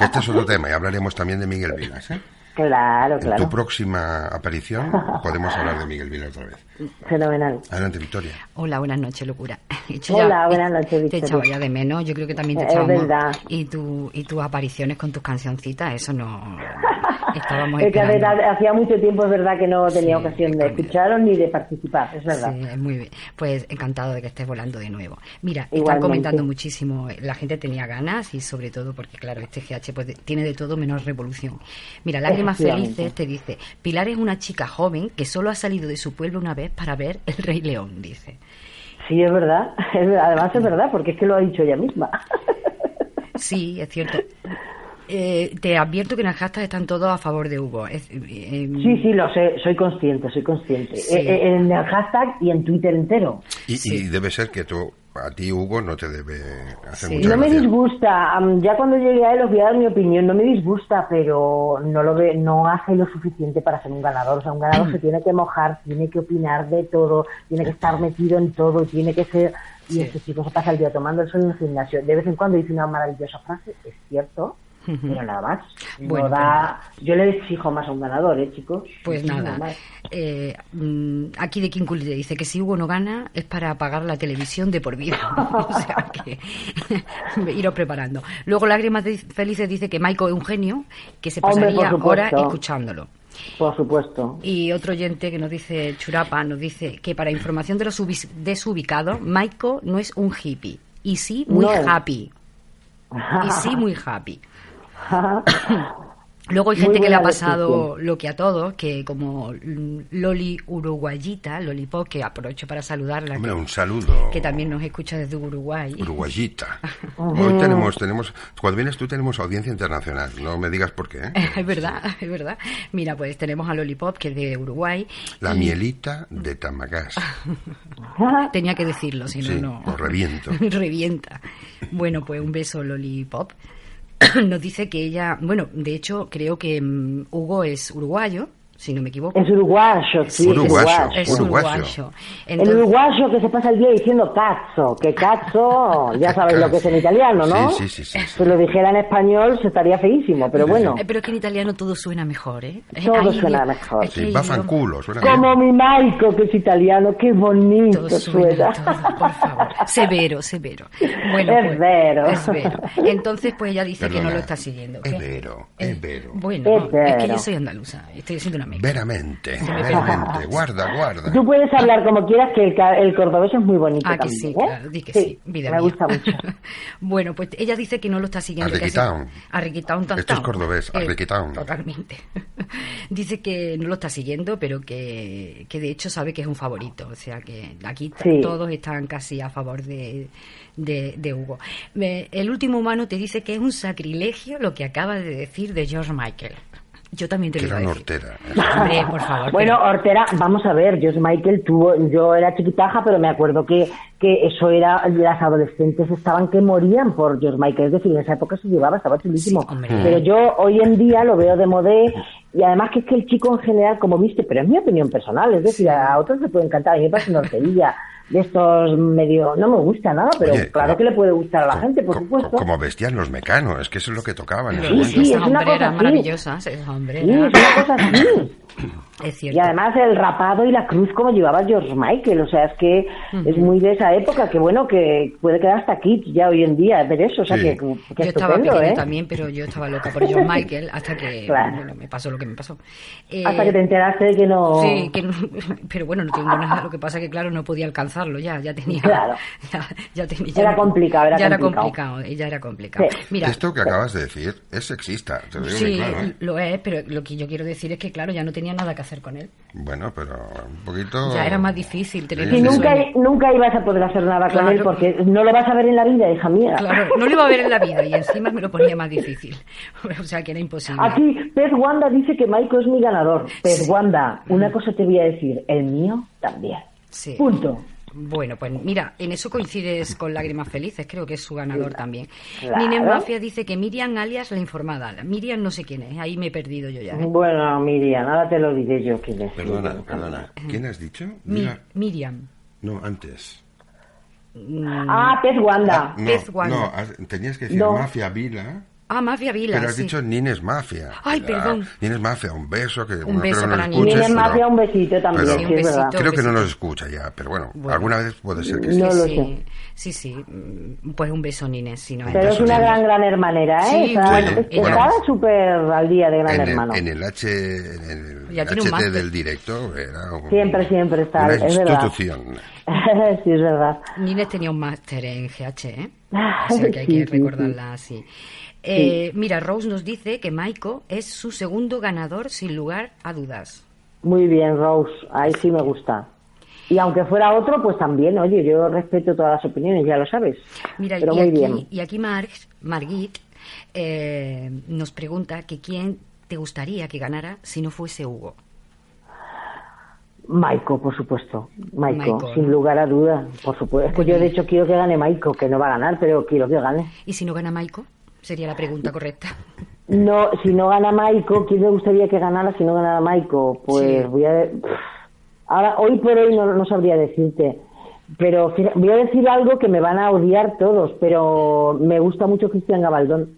este es otro tema y hablaremos también de Miguel Vilas, ¿eh?
Claro,
En tu
claro.
próxima aparición podemos hablar de Miguel Vilas otra vez.
Fenomenal.
Adelante, Victoria.
Hola, buenas noches, locura. He hecho
Hola, buenas noches,
Te
Victoria.
echaba ya de menos, yo creo que también te
Es
echábamos.
verdad.
Y, tu, y tus apariciones con tus cancioncitas, eso no. Estábamos
Es que a
esperando.
ver, hacía mucho tiempo, es verdad, que no tenía
Sí,
ocasión de escucharos ni de participar, es verdad.
Sí, es muy bien. Pues encantado de que estés volando de nuevo. Mira, están comentando muchísimo, eh, la gente tenía ganas y sobre todo porque, claro, este GH pues, tiene de todo menos revolución. Mira, Lágrimas. Felices te dice, Pilar es una chica joven que solo ha salido de su pueblo una vez para ver El Rey León, dice.
Sí, es verdad. Además es verdad, porque es que lo ha dicho ella misma.
Sí, es cierto. Eh, te advierto que en el hashtag están todos a favor de Hugo. Es- eh,
Sí, sí, lo sé, soy consciente, soy consciente.
Sí.
Eh, eh, en el hashtag y en Twitter entero.
Y,
Sí.
y debe ser que tú, a ti, Hugo, no te debe hacer
Sí.
mucha
No me
gracia.
disgusta, ya cuando llegue a él os voy a dar mi opinión, no me disgusta, pero no lo ve, no hace lo suficiente para ser un ganador. O sea, un ganador se tiene que mojar, tiene que opinar de todo, tiene que estar metido en todo, tiene que ser... Y
Sí.
este chico se pasa el día tomando el sol en el gimnasio. De vez en cuando dice una maravillosa frase, es cierto, pero nada más. No
Bueno.
Yo le exijo más a un ganador, ¿eh, chicos?
Pues nada, eh, mm, aquí de King dice que si Hugo no gana es para pagar la televisión de por vida. o sea que iros preparando. Luego Lágrimas Felices dice que Maiko es un genio, que se
Hombre,
pasaría
por
horas escuchándolo.
Por supuesto.
Y otro oyente que nos dice, Churapa, nos dice que para información de los desubicados, Maiko no es un hippie. Y sí, muy
No
happy. Y sí, muy happy. Luego hay gente que le ha pasado
descripción.
lo que a todos, que como Loli Uruguayita, Lollipop, que aprovecho para saludarla,
Hombre,
que,
un saludo.
que también nos escucha desde Uruguay.
Uruguayita. Hoy tenemos, tenemos, cuando vienes tú tenemos audiencia internacional. No me digas por qué. ¿eh?
es verdad, es verdad. Mira, pues tenemos a Lollipop, que es de Uruguay.
La
y
mielita de Tamagás.
Tenía que decirlo, si no,
Sí,
no.
reviento.
Revienta. Bueno, pues un beso, Lollipop. Nos dice que ella, bueno, de hecho creo que mm, Hugo es uruguayo si no me equivoco.
Es uruguayo, sí.
Uruguayo,
Es
uruguayo.
uruguayo.
El uruguayo que se pasa el día diciendo cazzo, que cazzo, ya sabes lo que es en italiano, ¿no?
Sí, sí, sí, sí, sí.
Si lo dijera en español se estaría feísimo, pero bueno.
Eh, pero es que en italiano todo suena mejor, ¿eh?
Todo suena mejor.
es
Sí, suena bien.
Como mi Maico, que es italiano, qué bonito
Todo suena,
suena.
todo, por favor. Severo, severo. Bueno,
Es
pues,
vero.
es vero. Entonces, pues ella dice que no lo está siguiendo.
es
¿Qué?
vero,
Eh,
es vero.
Bueno,
Es
no, es que
vero.
yo soy andaluza, estoy haciendo una
Veramente, veramente. Guarda, guarda.
Tú puedes hablar como quieras, que el, el cordobés es muy bonito
Ah, que
también,
sí,
¿eh?
claro, di que sí, vida
me
mía.
gusta mucho.
bueno, pues ella dice que no lo está siguiendo. que
Arriquitaun,
tan,
Esto es cordobés,
Eh,
arriquitaun.
Totalmente. dice que no lo está siguiendo, pero que, que de hecho sabe que es un favorito. O sea que aquí
Sí.
todos están casi a favor de, de, de Hugo. Me- el último humano te dice que es un sacrilegio lo que acaba de decir de George Michael. Yo también te
Que
lo
era una hortera.
Hombre, por favor.
Bueno,
pero-
Hortera, vamos a ver, George Michael tuvo, yo era chiquitaja, pero me acuerdo que, que eso era, las adolescentes estaban que morían por George Michael, es decir, en esa época se llevaba, estaba chulísimo.
Sí,
pero yo hoy en día lo veo de modé, y además que es que el chico en general, como viste, pero es mi opinión personal, es decir, a otros le puede encantar, a mí me parece una horterilla de estos medio, no me gusta nada, pero
Oye,
claro
como-
que le puede gustar a la gente, por supuesto.
Como vestían los mecanos, es que eso es lo que tocaban. en ese
Sí,
momento.
sí, es
esas
una cosa así.
esas
Sí, es una cosa así.
Es cierto.
Y además el rapado y la cruz como llevaba George Michael, o sea, es que es muy de esa época, que bueno, que puede quedar hasta aquí ya hoy en día ver eso, o sea,
Sí.
que, que
yo estaba
estupendo,
pequeña
¿eh?
también, pero yo estaba loca por John Michael hasta que
Claro.
bueno, me pasó lo que me pasó. Eh,
Hasta que te enteraste de que no...
Sí, que no- pero bueno, no tengo nada. Lo que pasa que, claro, no podía alcanzarlo ya. Ya tenía.
Claro.
Ya, ya tenía ya
Era
no-
complicado, era
ya era
complicado.
complicado. Ya era complicado.
Sí.
Mira.
Esto que acabas de decir es sexista, te lo digo
Sí,
muy claro. ¿eh?
lo es, pero lo que yo quiero decir es que, claro, ya no tenía nada que hacer con él.
Bueno, pero un poquito...
Ya era más difícil tener
Sí, sí,
nunca, nunca ibas a poder hacer nada con
Claro.
él porque no lo vas a ver en la vida, hija mía.
Claro, no lo iba a ver en la vida y encima me lo ponía más difícil. O sea, que era imposible.
Aquí, Pez Wanda dice que Maiko es mi ganador. Pez Wanda, una cosa te voy a decir, el mío también.
Sí.
Punto.
Bueno, pues mira, en eso coincides con Lágrimas Felices, creo que es su ganador también.
Claro.
Nines Mafia dice que Miriam alias la informada. Miriam no sé quién es, ahí me he perdido yo ya. ¿eh?
Bueno, Miriam, ahora te lo diré yo quién es.
Perdona, perdona. ¿Quién has dicho?
Mi- Miriam.
no, antes.
Ah, Pez Wanda.
No,
Pez Wanda.
no, has- tenías que decir
No.
Mafia Vila,
Ah, Mafia Vila.
pero has
sí.
dicho Nines Mafia.
Ay, perdón.
Nines Mafia, un beso, que
Un
no
beso
creo que
para
nos
Nines.
escuches,
Nines
pero-
Mafia, un besito también,
pero-
sí,
un
verdad.
besito.
Creo que no nos escucha ya, pero bueno,
Bueno.
alguna vez puede ser que sí.
No lo
sí,
sé.
sí, sí. mm, Pues un beso, Nines, si no
Pero
es.
una gran, gran hermanera, ¿eh?
Sí,
Está,
bueno,
es-
ella
está
es.
súper al día de gran
En el,
hermano.
en el H, en el del directo era un-
Siempre, siempre está,
una
es verdad.
institución.
sí, es verdad.
Nines tenía un máster en GH, ¿eh? O sea que hay
sí,
que
sí,
recordarla así. Eh, Mira, Rose nos dice que Maiko es su segundo ganador sin lugar a dudas.
Muy bien, Rose, ahí sí me gusta. Y aunque fuera otro, pues también, oye, yo respeto todas las opiniones, ya lo sabes.
Mira,
Pero
y,
muy
aquí,
bien.
y aquí Mar- Margit eh, nos pregunta que quién te gustaría que ganara si no fuese Hugo.
Maiko, por supuesto. Maiko,
Maiko,
sin lugar a duda, por supuesto. Es que yo, de hecho, quiero que gane Maiko, que no va a ganar, pero quiero que gane.
¿Y si no gana Maiko? Sería la pregunta correcta.
No, si no gana Maiko, ¿quién me gustaría que ganara si no ganara Maiko? Pues
Sí.
voy a... Ahora, hoy por hoy no, no sabría decirte. Pero voy a decir algo que me van a odiar todos, pero me gusta mucho Cristian Gabaldón.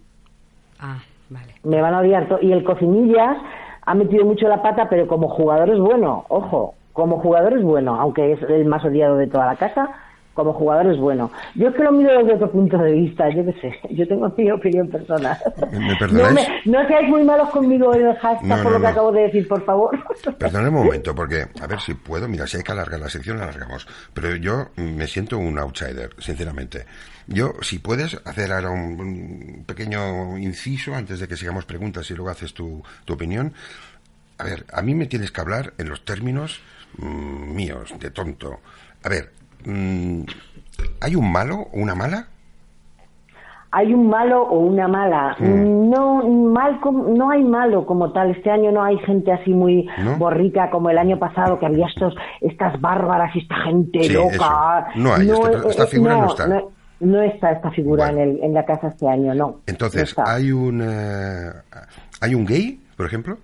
Ah, vale.
Me van a odiar todos. Y el Cocinillas ha metido mucho la pata, pero como jugador es bueno, ojo, como jugador es bueno, aunque es el más odiado de toda la casa, como jugador es bueno. Yo es que lo miro desde otro punto de vista, yo qué sé, yo tengo mi opinión personal.
¿Me-
no,
perdonáis?
no seáis muy malos conmigo en el hashtag
No,
por lo que acabo de decir, por favor.
Perdón un momento, porque a ver si puedo. Mira, si hay que alargar la sección, la alargamos. Pero yo me siento un outsider, sinceramente. Yo, si puedes hacer ahora un, un pequeño inciso antes de que sigamos preguntas y luego haces tu, tu opinión. A ver, a mí me tienes que hablar en los términos mm, míos, de tonto. A ver, ¿hay un malo o una mala?
hay un malo o una mala.
Mm.
No, mal no hay malo como tal. Este año no hay gente así muy
¿No?
borrica como el año pasado, que había estos, estas bárbaras y esta gente
Sí,
loca.
eso. No hay, este- esta figura no está.
No, no está esta figura
Bueno.
en, el, en la casa este año, no.
Entonces,
No.
¿hay un, eh, ¿hay un gay, por ejemplo?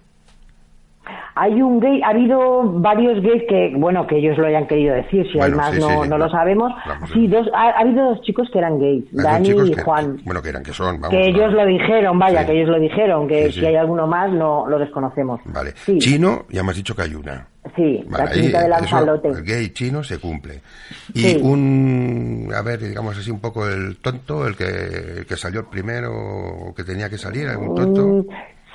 Hay un gay, ha habido varios gays que, bueno, que ellos lo hayan querido decir, si hay más
sí,
no,
sí,
no lo sabemos.
Vamos
Sí, dos, ha, ha habido dos chicos que eran gays, Dani y
que-
Juan.
Bueno, que eran, que son, vamos.
que ellos lo dijeron, vaya,
Sí.
que ellos lo dijeron, que si hay alguno más no lo desconocemos.
Vale. Chino, ya me has dicho que hay una.
sí,
Vale,
la chinita de
eso,
Lanzalote.
el gay chino se cumple. Y un, a ver, digamos así, un poco el tonto, el que, el que salió primero, o que tenía que salir, algún tonto.
Mm,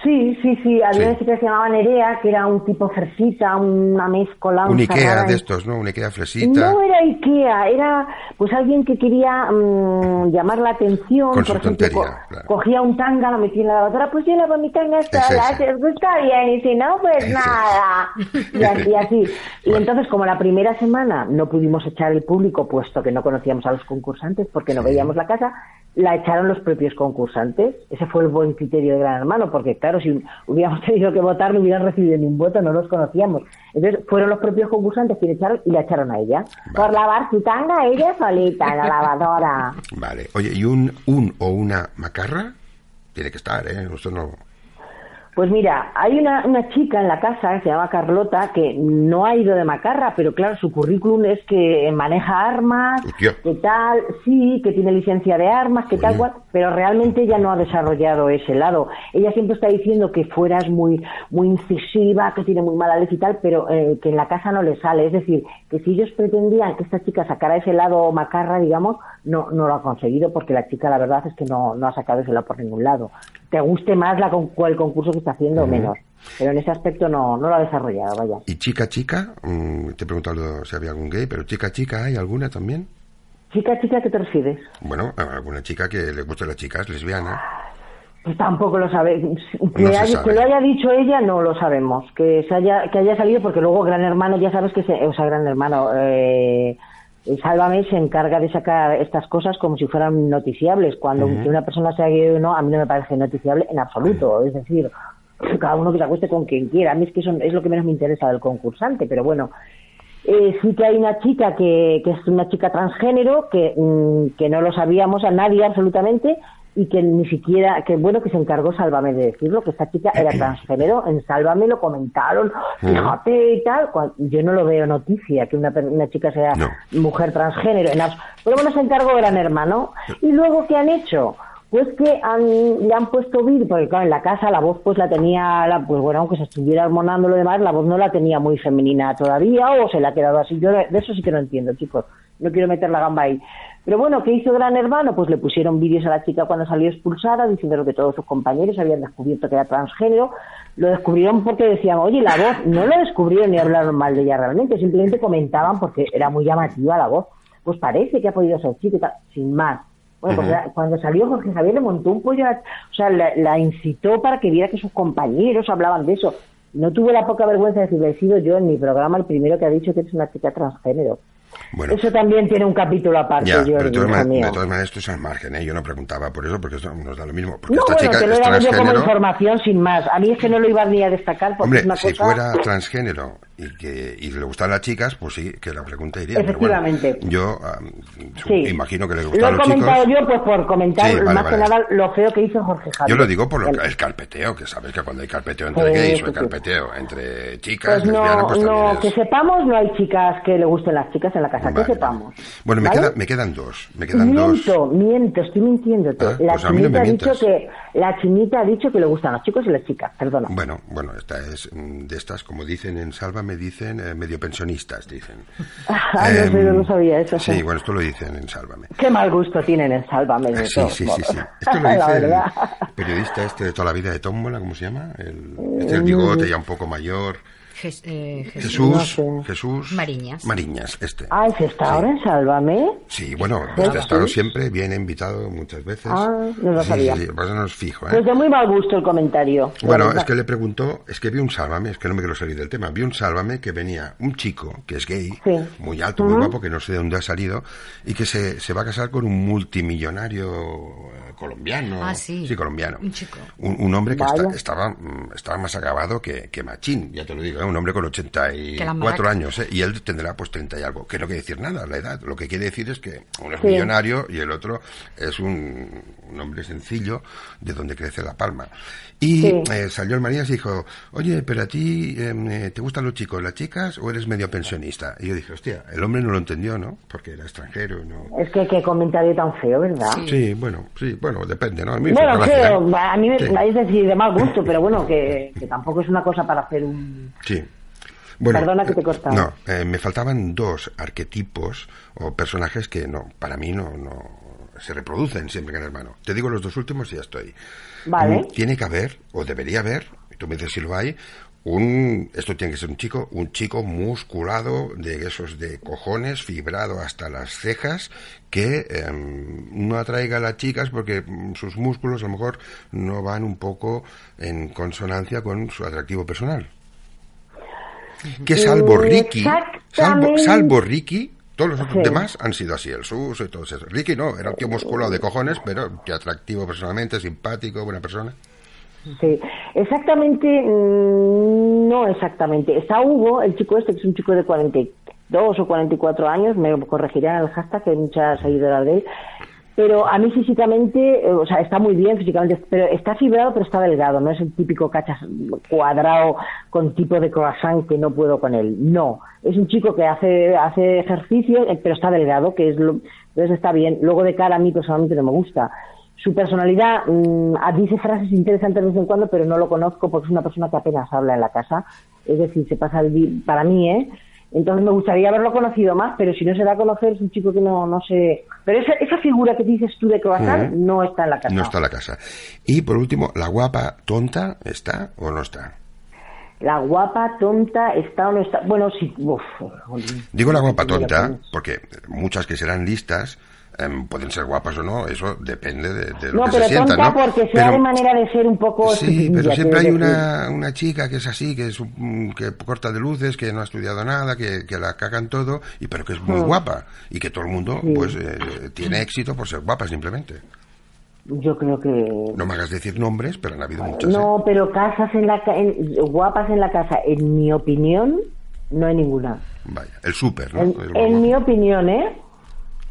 Sí, sí, sí, había
Sí.
una chica que se llamaba Nerea, que era un tipo fresita, una mezcola,
Un Ikea de estos, ¿no? Un Ikea fresita.
No era Ikea, era pues alguien que quería mm, llamar la atención.
Con su
por ejemplo,
tontería, claro.
cogía un tanga, lo metía en la lavadora, pues yo lavo mi tanga
Es
si os gusta bien, y si no, pues nada. Y así, y así. Y
Bueno.
entonces, como la primera semana no pudimos echar el público, puesto que no conocíamos a los concursantes, porque no veíamos la casa, la echaron los propios concursantes. Ese fue el buen criterio de Gran Hermano, porque claro, si hubiéramos tenido que votar, no hubieran recibido ni un voto, no los conocíamos. Entonces, fueron los propios concursantes quienes echaron y la echaron a ella. Por lavar su tanga ella solita en la lavadora.
Vale. Oye, ¿y un, un o una macarra? Tiene que estar, ¿eh? Esto no...
Pues mira, hay una, una chica en la casa que se llama Carlota que no ha ido de macarra, pero claro, su currículum es que maneja armas,
Hostia.
que tal, sí, que tiene licencia de armas, que tal cual, pero realmente ella no ha desarrollado ese lado. Ella siempre está diciendo que fuera es muy, muy incisiva, que tiene muy mala leche y tal, pero eh, que en la casa no le sale. Es decir, que si ellos pretendían que esta chica sacara ese lado macarra, digamos, no, no lo ha conseguido porque la chica la verdad es que no, no ha sacado ese lado por ningún lado. Te guste más la, con- el concurso que está haciendo o menos. Pero en ese aspecto no, no lo ha desarrollado, vaya.
¿Y chica, chica? Mm, te he preguntado si había algún gay, pero chica, chica, ¿hay alguna también?
Chica, chica, ¿a ¿qué te refieres?
Bueno, alguna chica que le guste a las chicas, lesbiana.
Pues tampoco lo sabe. Que,
No
haya-
sabe.
que lo haya dicho ella, no lo sabemos. Que se haya, que haya salido, porque luego Gran Hermano, ya sabes que se, o sea, Gran Hermano, eh, Sálvame se encarga de sacar estas cosas como si fueran noticiables. Cuando una persona sea gay o no, a mí no me parece noticiable en absoluto. Es decir, cada uno que se acueste con quien quiera. A mí es que eso es lo que menos me interesa del concursante, pero bueno. Eh, sí que hay una chica que, que es una chica transgénero que, mm, que no lo sabíamos a nadie absolutamente y que ni siquiera, que bueno que se encargó Sálvame de decirlo, que esta chica era transgénero, en Sálvame lo comentaron, fíjate y tal, yo no lo veo noticia que una, una chica sea
No.
mujer transgénero, en pero bueno se encargó Gran Hermano, y luego ¿qué han hecho? Pues que han, le han puesto vídeo, porque claro, en la casa la voz pues la tenía, la, pues bueno, aunque se estuviera hormonando lo demás, la voz no la tenía muy femenina todavía, o se le ha quedado así. Yo de eso sí que no entiendo, chicos. No quiero meter la gamba ahí. Pero bueno, ¿qué hizo Gran Hermano? Pues le pusieron vídeos a la chica cuando salió expulsada, diciendo que todos sus compañeros habían descubierto que era transgénero. Lo descubrieron porque decían, oye, la voz, no lo descubrieron ni hablaron mal de ella realmente, simplemente comentaban porque era muy llamativa la voz. Pues parece que ha podido ser chica y tal, sin más. Bueno, pues cuando salió Jorge Javier le montó un pollo, a- o sea, la, la incitó para que viera que sus compañeros hablaban de eso. No tuve la poca vergüenza de decirle, he sido yo en mi programa el primero que ha dicho que eres una chica transgénero.
Bueno,
Eso también tiene un capítulo aparte,
ya,
Jordi,
pero de todas, maneras,
mío.
de todas maneras esto es al margen, ¿eh? Yo no preguntaba por eso, porque eso nos da lo mismo. Porque
No,
esta
bueno,
chica
te lo he dado yo como información sin más. A mí es que no lo iba ni a destacar porque
Hombre,
es una
si
cosa...
fuera transgénero y que y le gustan las chicas, pues sí, que la pregunta iría. pero bueno,
Efectivamente.
yo su-
Sí.
imagino que le
Lo
gustan
he
los
comentado
chicos.
yo pues por comentar
Sí, vale,
más
vale.
que nada lo feo que hizo Jorge Javier.
Yo lo digo por lo
El-
carpeteo, que sabes que cuando hay carpeteo entre
Sí,
gays o hay carpeteo entre chicas,
Pues no,
pues
no,
también
que
es...
sepamos, no hay chicas que le gusten las chicas en la casa,
Vale,
que sepamos.
Bueno, me, queda, me quedan dos. Me quedan dos.
Miento, miento, estoy mintiéndote.
Ah,
la
pues a mí no me
ha dicho que la chinita ha dicho que le gustan los chicos y las chicas, perdona.
Bueno, bueno, esta es mm, de estas, como dicen en Salva, me dicen eh, medio pensionistas, dicen.
Ah, no sé, no lo sabía eso.
Sí,
sí.
bueno, esto lo dicen en Sálvame.
Qué mal gusto tienen en Sálvame de
Sí,
todos
sí, sí,
modos.
sí. Esto lo dice el periodista este de toda la vida de Tómbola, ¿cómo se llama? El, este del bigote ya un poco mayor.
Jes- eh, Jesús.
Jesús,
no sé.
Jesús.
Mariñas.
Mariñas, este.
Ah, ¿ese está ahora en Sálvame?
Sí, bueno,
¿Sí?
este ha estado siempre, viene invitado muchas veces.
Ah, no lo
Sí,
sabía.
Sí, sí, pues no es fijo, ¿eh?
Pues de muy mal gusto el comentario.
Bueno, es que le preguntó, es que vi un sálvame, es que no me quiero salir del tema, vi un sálvame que venía un chico que es gay,
Sí.
muy alto, muy guapo, que no sé de dónde ha salido, y que se, se va a casar con un multimillonario eh, colombiano.
Ah, sí.
colombiano.
Un chico.
Un, un hombre que está- estaba, mm, estaba más acabado que, que Machín, ya te lo digo, un hombre con
Que las
84
maracas.
años, ¿eh? y él tendrá pues 30 y algo, que no quiere decir nada la edad, lo que quiere decir es que uno es
Sí.
millonario y el otro es un, un hombre sencillo de donde crece la palma. Y
Sí.
eh, salió el Marías y dijo, oye, pero a ti em, eh, ¿te gustan los chicos, las chicas o eres medio pensionista? Y yo dije, hostia, el hombre no lo entendió, ¿no? Porque era extranjero, ¿no?
Es que qué comentario tan feo, ¿verdad?
Sí.
Sí, bueno, sí, bueno, depende, ¿no? A mí
Bueno, feo, a mí me,
Sí.
es decir, de mal gusto, pero bueno, que, que tampoco es una cosa para hacer un...
Sí. Bueno,
Perdona que te he
eh,
cortado.
No, eh, me faltaban dos arquetipos o personajes que no, para mí no, no se reproducen siempre en hermano. Te digo los dos últimos y ya estoy.
Vale.
Mm, Tiene que haber, o debería haber, y tú me dices si lo hay, un, esto tiene que ser un chico, un chico musculado, de esos de cojones, fibrado hasta las cejas, que em, no atraiga a las chicas porque sus músculos a lo mejor no van un poco en consonancia con su atractivo personal. Que salvo Ricky, salvo, salvo Ricky, todos los otros
Sí.
demás han sido así, el Sus y todos esos. Ricky no, era un tío musculado de cojones, pero que atractivo personalmente, simpático, buena persona.
Sí, exactamente, mm, no exactamente. Está Hugo, el chico este, que es un chico de 42 o 44 años, me corregirán el hashtag, que hay muchas seguidoras de él, pero a mí físicamente, eh, o sea, está muy bien físicamente, pero está fibrado, pero está delgado, no es el típico cachas cuadrado con tipo de croissant que no puedo con él. No, es un chico que hace, hace ejercicio, eh, pero está delgado, que es lo, entonces está bien. Luego de cara a mí personalmente no me gusta. Su personalidad mm, ah, dice frases interesantes de vez en cuando, pero no lo conozco porque es una persona que apenas habla en la casa. Es decir, se pasa el para mí, ¿eh? Entonces me gustaría haberlo conocido más, pero si no se da a conocer es un chico que no, no sé. Pero esa, esa figura que dices tú de croissant
Ujú.
no está en la casa.
No está en la casa. Y por último, la guapa tonta, ¿está o no está?
La guapa, tonta, está o no está. Bueno, sí. Uf,
Digo la guapa tonta
pones.
porque muchas que serán listas em, pueden ser guapas o no, eso depende de, de lo
No,
que
pero
se sientan,
tonta
¿no?
porque sea
Pero-
de manera de ser un poco.
Sí, pero siempre hay
decir.
una, una chica que es así, que es un- que corta de luces, que no ha estudiado nada, que, que la cagan todo, y pero que es muy guapa y que todo el mundo pues eh, tiene éxito por ser guapa simplemente.
Yo creo que.
No me hagas decir nombres, pero han habido muchas. ¿eh?
No, pero casas en la ca- en- guapas en la casa, en mi opinión, no hay ninguna.
Vaya, el súper, ¿no?
En, mi opinión, ¿eh?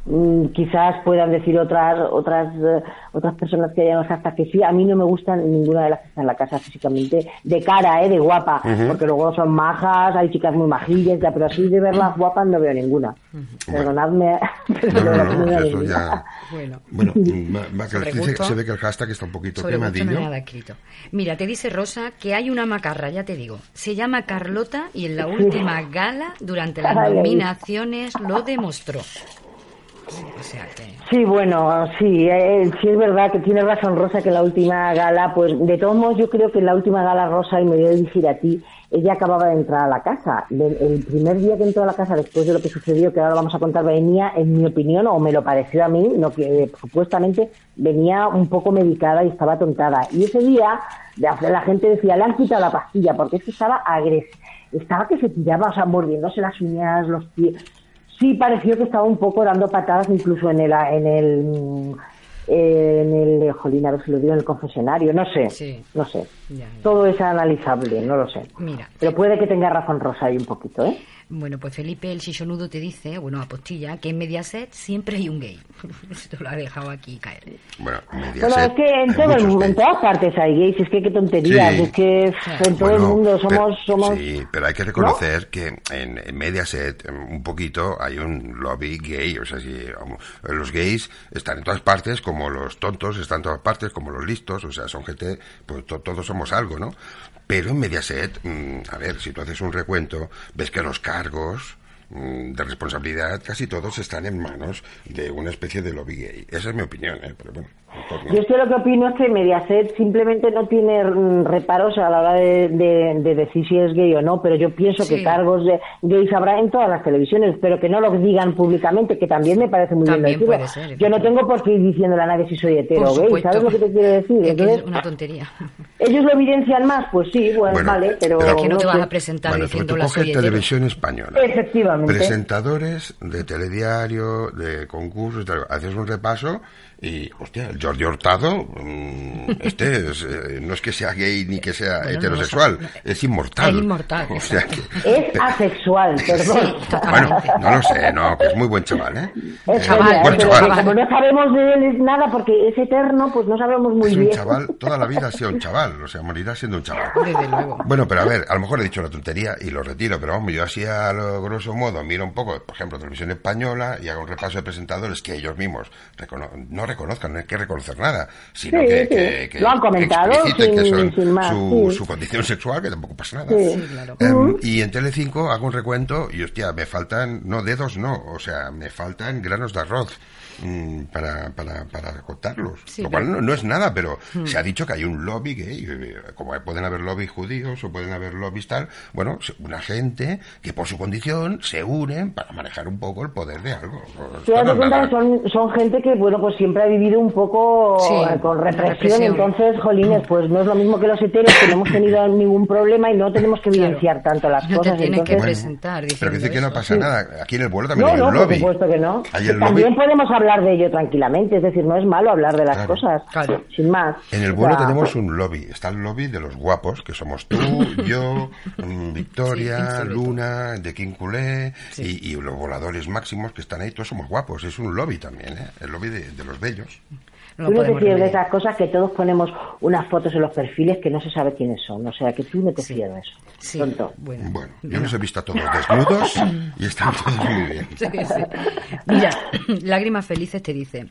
Mm, quizás puedan decir otras otras eh, otras personas que hayan hasta que sí a mí no me gustan ninguna de las que están en la casa físicamente de cara eh de guapa porque luego son majas hay chicas muy majillas ya pero así de verlas guapas no veo ninguna perdonadme pero
No,
de
no,
verdad que
no,
veo
eso
ninguna.
ya...
Bueno.
Bueno, va- va, que
Sobre
dice-
gusto.
se ve que el hashtag está un poquito quemadillo.
nada escrito. Mira, te dice Rosa que hay una macarra, ya te digo. Se llama Carlota y en la última gala, durante las nominaciones, lo demostró.
Sí, bueno, sí, eh, sí es verdad que tiene razón Rosa que la última gala, pues de todos modos yo creo que en la última gala Rosa, y me voy a dirigir a ti, ella acababa de entrar a la casa. El primer día que entró a la casa, después de lo que sucedió, que ahora lo vamos a contar, venía, en mi opinión, o me lo pareció a mí, no que eh, supuestamente venía un poco medicada y estaba tontada. Y ese día la gente decía, le han quitado la pastilla, porque es que estaba agresiva, estaba que se tiraba, o sea, mordiéndose las uñas, los pies. Sí, pareció que estaba un poco dando patadas incluso en el en el mm, en el jolín, a ver si lo digo en el confesionario, no sé,
Sí.
no sé.
Ya, ya.
Todo es analizable, no lo sé.
Mira.
Pero puede que tenga razón Rosa ahí un poquito, ¿eh?
Bueno, pues Felipe el Chichonudo te dice, bueno, apostilla, que en Mediaset siempre hay un gay. Esto lo ha dejado aquí caer.
Bueno,
Bueno,
Mediaset,
es que en todo el mundo, en todas partes hay gays, es que qué tonterías,
Sí.
es que en todo el
Bueno,
mundo
pero-
somos somos
Sí, pero hay que reconocer que en, en Mediaset, em, un poquito, hay un lobby gay. O sea, si um, los gays están en todas partes, como los tontos están en todas partes, como los listos. O sea, son gente, pues to- todos somos algo, ¿no? Pero en Mediaset, mm, a ver, si tú haces un recuento, ves que los cargos mm, de responsabilidad casi todos están en manos de una especie de lobby gay. Esa es mi opinión, ¿eh? Pero bueno.
Yo es que lo que opino es que Mediaset simplemente no tiene mm, reparos a la hora de, de- de decir si es gay o no, pero yo pienso
Sí.
que cargos de gays habrá en todas las televisiones, pero que no lo digan públicamente, que también me parece muy
También
bien decirlo.
puede ser,
Yo no tengo por qué ir diciéndole a nadie si soy hetero o gay. ¿sabes lo que te quiero decir?
Es
Entonces,
es una tontería.
¿Ellos lo evidencian más? Pues sí, bueno,
Bueno,
vale, pero...
pero-
que no te
sé.
vas a presentar
Bueno,
diciendo
tú
la soy
televisión española.
Efectivamente.
Presentadores de telediario, de concursos, tal, haces un repaso Y, hostia, el Jordi Hurtado, mm, este es, eh, no es que sea gay ni que sea
Bueno, no
heterosexual,
sé.
es inmortal.
Es inmortal,
O sea que-
Es asexual, perdón.
bueno, no lo sé, no, que es muy buen chaval, ¿eh?
Es
Chaval,
genial,
bueno,
pero
chaval.
como no sabemos de él nada porque es eterno, pues no sabemos muy
Es un
bien.
chaval, toda la vida ha sido un chaval, o sea, morirá siendo un chaval.
Desde luego.
Bueno, pero a ver, a lo mejor he dicho una tontería y lo retiro, pero vamos, yo así a lo grosso modo miro un poco, por ejemplo, televisión española y hago un repaso de presentadores que ellos mismos recono- no reconozcan, no hay que reconocer nada, sino
Sí,
que,
sí.
que- que
Lo han comentado
expliciten que
sin-
son
sin más,
su,
sí.
su condición sexual, que tampoco pasa nada. Em, y en Telecinco hago un recuento y hostia, me faltan, no dedos, no, o sea, me faltan granos de arroz mm, para, para, para contarlos.
Sí,
Lo cual
pero-
no, no es nada, pero se ha dicho que hay un lobby gay, como pueden haber lobbies judíos o pueden haber lobbies tal, bueno, una gente que por su condición se unen para manejar un poco el poder de algo. No
cuenta son, son gente que, bueno, pues siempre ha vivido un poco
Sí,
eh, con represión,
represión.
entonces, jolines, pues no es lo mismo que los heteros, que no hemos tenido ningún problema y no tenemos que
Claro.
evidenciar tanto las
No te
cosas.
que presentar
Pero que dice que no pasa nada. Aquí en el vuelo también
No,
hay
no,
un
por
lobby.
supuesto que no.
Hay el
También
lobby.
podemos hablar de ello tranquilamente, es decir, no es malo hablar de las
Claro.
cosas,
Claro.
sin más.
En el
O
vuelo
sea,
tenemos un lobby. Está el lobby de los guapos, que somos tú, yo, mm, Victoria,
Sí.
Luna, de King Culé,
Sí.
y, y los voladores máximos que están ahí. Todos somos guapos. Es un lobby también, ¿eh? El lobby de, de los bellos.
No
Tú no te de
remediar.
esas cosas que todos ponemos unas fotos en los perfiles que no se sabe quiénes son. O sea, que tú no te
Sí.
fíes de eso.
Sí,
Tonto.
bueno.
Bueno, yo los he visto a todos desnudos y están todos muy bien.
Sí, sí. Mira, Lágrimas Felices te dice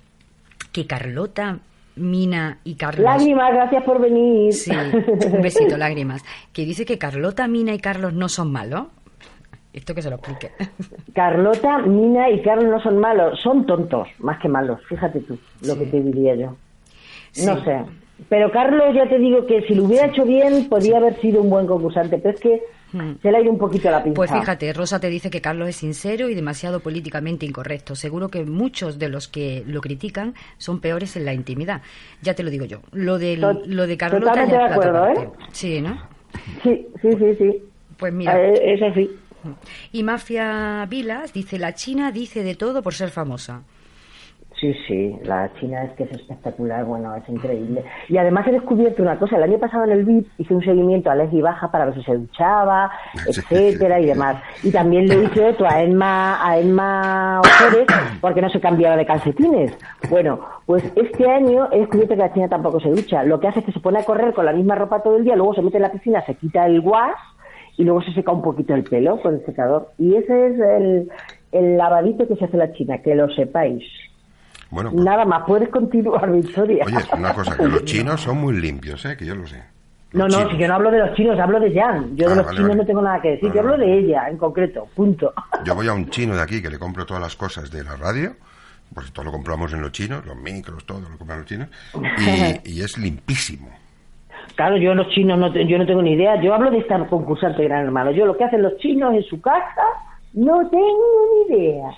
que Carlota, Mina y Carlos...
Lágrimas, gracias por venir.
Sí, un besito, Lágrimas. Que dice que Carlota, Mina y Carlos no son malos. Esto que se lo explique.
Carlota, Mina y Carlos no son malos, son tontos, más que malos. Fíjate tú lo
Sí.
que te diría yo. No sé. Pero Carlos, ya te digo que si lo hubiera hecho bien, podría haber sido un buen concursante. Pero es que
Hmm.
se le ha ido un poquito la pinza.
Pues fíjate, Rosa te dice que Carlos es sincero y demasiado políticamente incorrecto. Seguro que muchos de los que lo critican son peores en la intimidad. Ya te lo digo yo. Lo de, lo de Carlota
totalmente
ya
de acuerdo,
aparte. Sí, ¿no?
Sí, sí, sí, sí.
Pues mira.
Eh, Es así.
Y Mafia Vilas dice, la China dice de todo por ser famosa.
Sí, sí, la China es que es espectacular, bueno, es increíble. Y además he descubierto una cosa, el año pasado en el VIP hice un seguimiento a Leslie Baja para ver si se duchaba, etcétera y demás. Y también le hice otro a Emma, a Emma Ojores porque no se cambiaba de calcetines. Bueno, pues este año he descubierto que la China tampoco se ducha. Lo que hace es que se pone a correr con la misma ropa todo el día, luego se mete en la piscina, se quita el guas y luego se seca un poquito el pelo con el secador. Y ese es el, el lavadito que se hace la China, que lo sepáis.
Bueno, pues,
Nada más, puedes continuar, Victoria.
oye, una cosa, que los chinos son muy limpios, ¿eh? Que yo lo sé.
No,
Los
no, si yo no hablo de los chinos, hablo de Jan. Yo
Ah,
de los
vale,
chinos
vale.
no tengo nada que decir,
Ah,
yo hablo de ella en concreto, punto.
Yo voy a un chino de aquí que le compro todas las cosas de la radio, porque todo lo compramos en los chinos, los micros, todo lo compran los chinos, y, y es limpísimo.
Claro, yo los chinos no, yo no tengo ni idea. Yo hablo de estar concursante Gran Hermano. Yo lo que hacen los chinos en su casa, no tengo ni idea.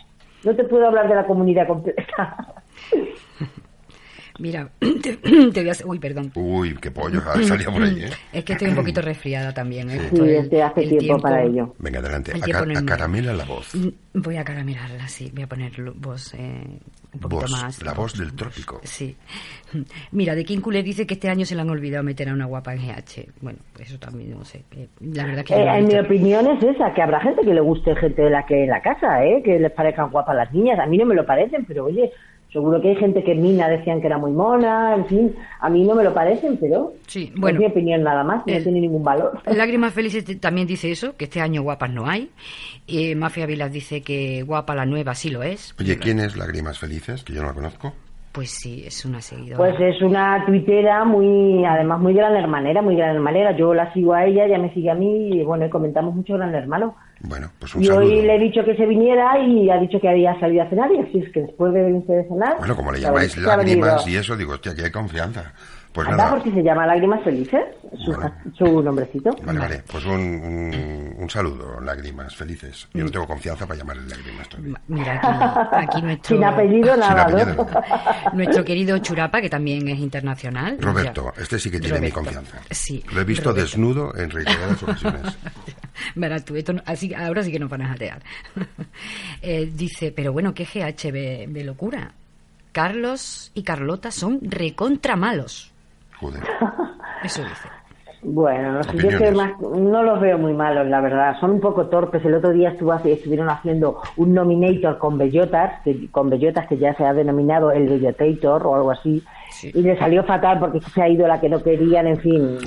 No te puedo hablar de la comunidad completa.
Mira, te, te voy a... Uy, perdón.
Uy, qué pollo ha salido por ahí, ¿eh?
Es que estoy un poquito resfriada también. ¿eh?
Sí,
Esto es
este hace
el
tiempo, para ello.
Venga, adelante,
ponerme-
acaramela la voz.
Mm, Voy a caramelarla, sí. Voy a poner voz eh, un poquito
Voz,
más.
la voz del trópico.
Sí. Mira, de King Cooler dice que este año se le han olvidado meter a una guapa en GH. Bueno, pues eso también no sé. la verdad que
Eh, en mi opinión es esa, que habrá gente que le guste gente de la que en la casa, ¿eh? que les parezcan guapas las niñas. A mí no me lo parecen, pero oye, seguro que hay gente que Mina decían que era muy mona, en fin, a mí no me lo parecen, pero
Sí,
es
bueno.
mi opinión nada más, no tiene ningún valor.
Lágrimas Felices también dice eso, que este año guapas no hay. Eh, Mafia Vilas dice que guapa la nueva sí lo es.
Oye, ¿quién es Lágrimas Felices? Que yo no la conozco.
Pues sí, es una seguidora.
Pues es una tuitera muy, además muy gran hermanera, muy gran hermanera. Yo la sigo a ella, ella me sigue a mí y bueno, y comentamos mucho gran hermano.
Bueno, pues un
Y
saludo.
hoy le he dicho que se viniera y ha dicho que había salido a cenar y así es que después de venirse de cenar...
Bueno, como le llamáis lágrimas y eso, digo, hostia, que hay confianza. Pues
Anda,
nada,
porque se llama Lágrimas Felices, su, su nombrecito.
vale, vale, pues un, un, un saludo, Lágrimas Felices. Yo no tengo confianza para llamarle Lágrimas todavía.
Mira, aquí, aquí nuestro,
Sin apellido nada,
apellido.
¿no?
nuestro querido Churapa, que también es internacional.
Roberto,
Ya.
este sí que tiene mi confianza.
Sí.
Lo he visto
Roberto.
desnudo en reiteradas ocasiones.
Verás tú, esto no- así, ahora sí que nos van a jatear. Eh, dice, pero bueno, ¿qué GH de, de locura? Carlos y Carlota son recontra malos.
Joder.
Eso dice.
Bueno, no sé, yo
Opiniones.
que más, no los veo muy malos, la verdad. Son un poco torpes. El otro día estuvo, hace- estuvieron haciendo un nominator con bellotas, que, con bellotas que ya se ha denominado el bellotator o algo así.
Sí.
Y le salió fatal porque se ha ido la que no querían, en fin.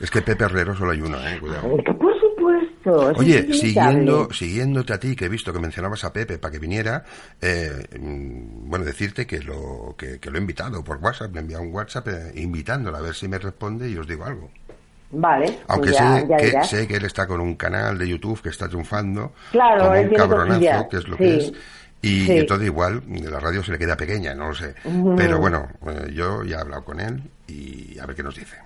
Es que Pepe Herrero solo hay uno, eh, cuidado. Oye, siguiendo, siguiéndote a ti, que he visto que mencionabas a Pepe para que viniera, eh, bueno, decirte que lo, que, que lo he invitado por WhatsApp, le he enviado un WhatsApp eh, invitándole a ver si me responde y os digo algo.
Vale, pues
Aunque
ya,
sé,
ya
que, sé que él está con un canal de YouTube que está triunfando,
Claro,
un cabronazo,
cosillas,
que es lo
sí.
que es. Y
Sí.
entonces igual la radio se le queda pequeña, no lo sé. Pero bueno, eh, yo ya he hablado con él y a ver qué nos dice.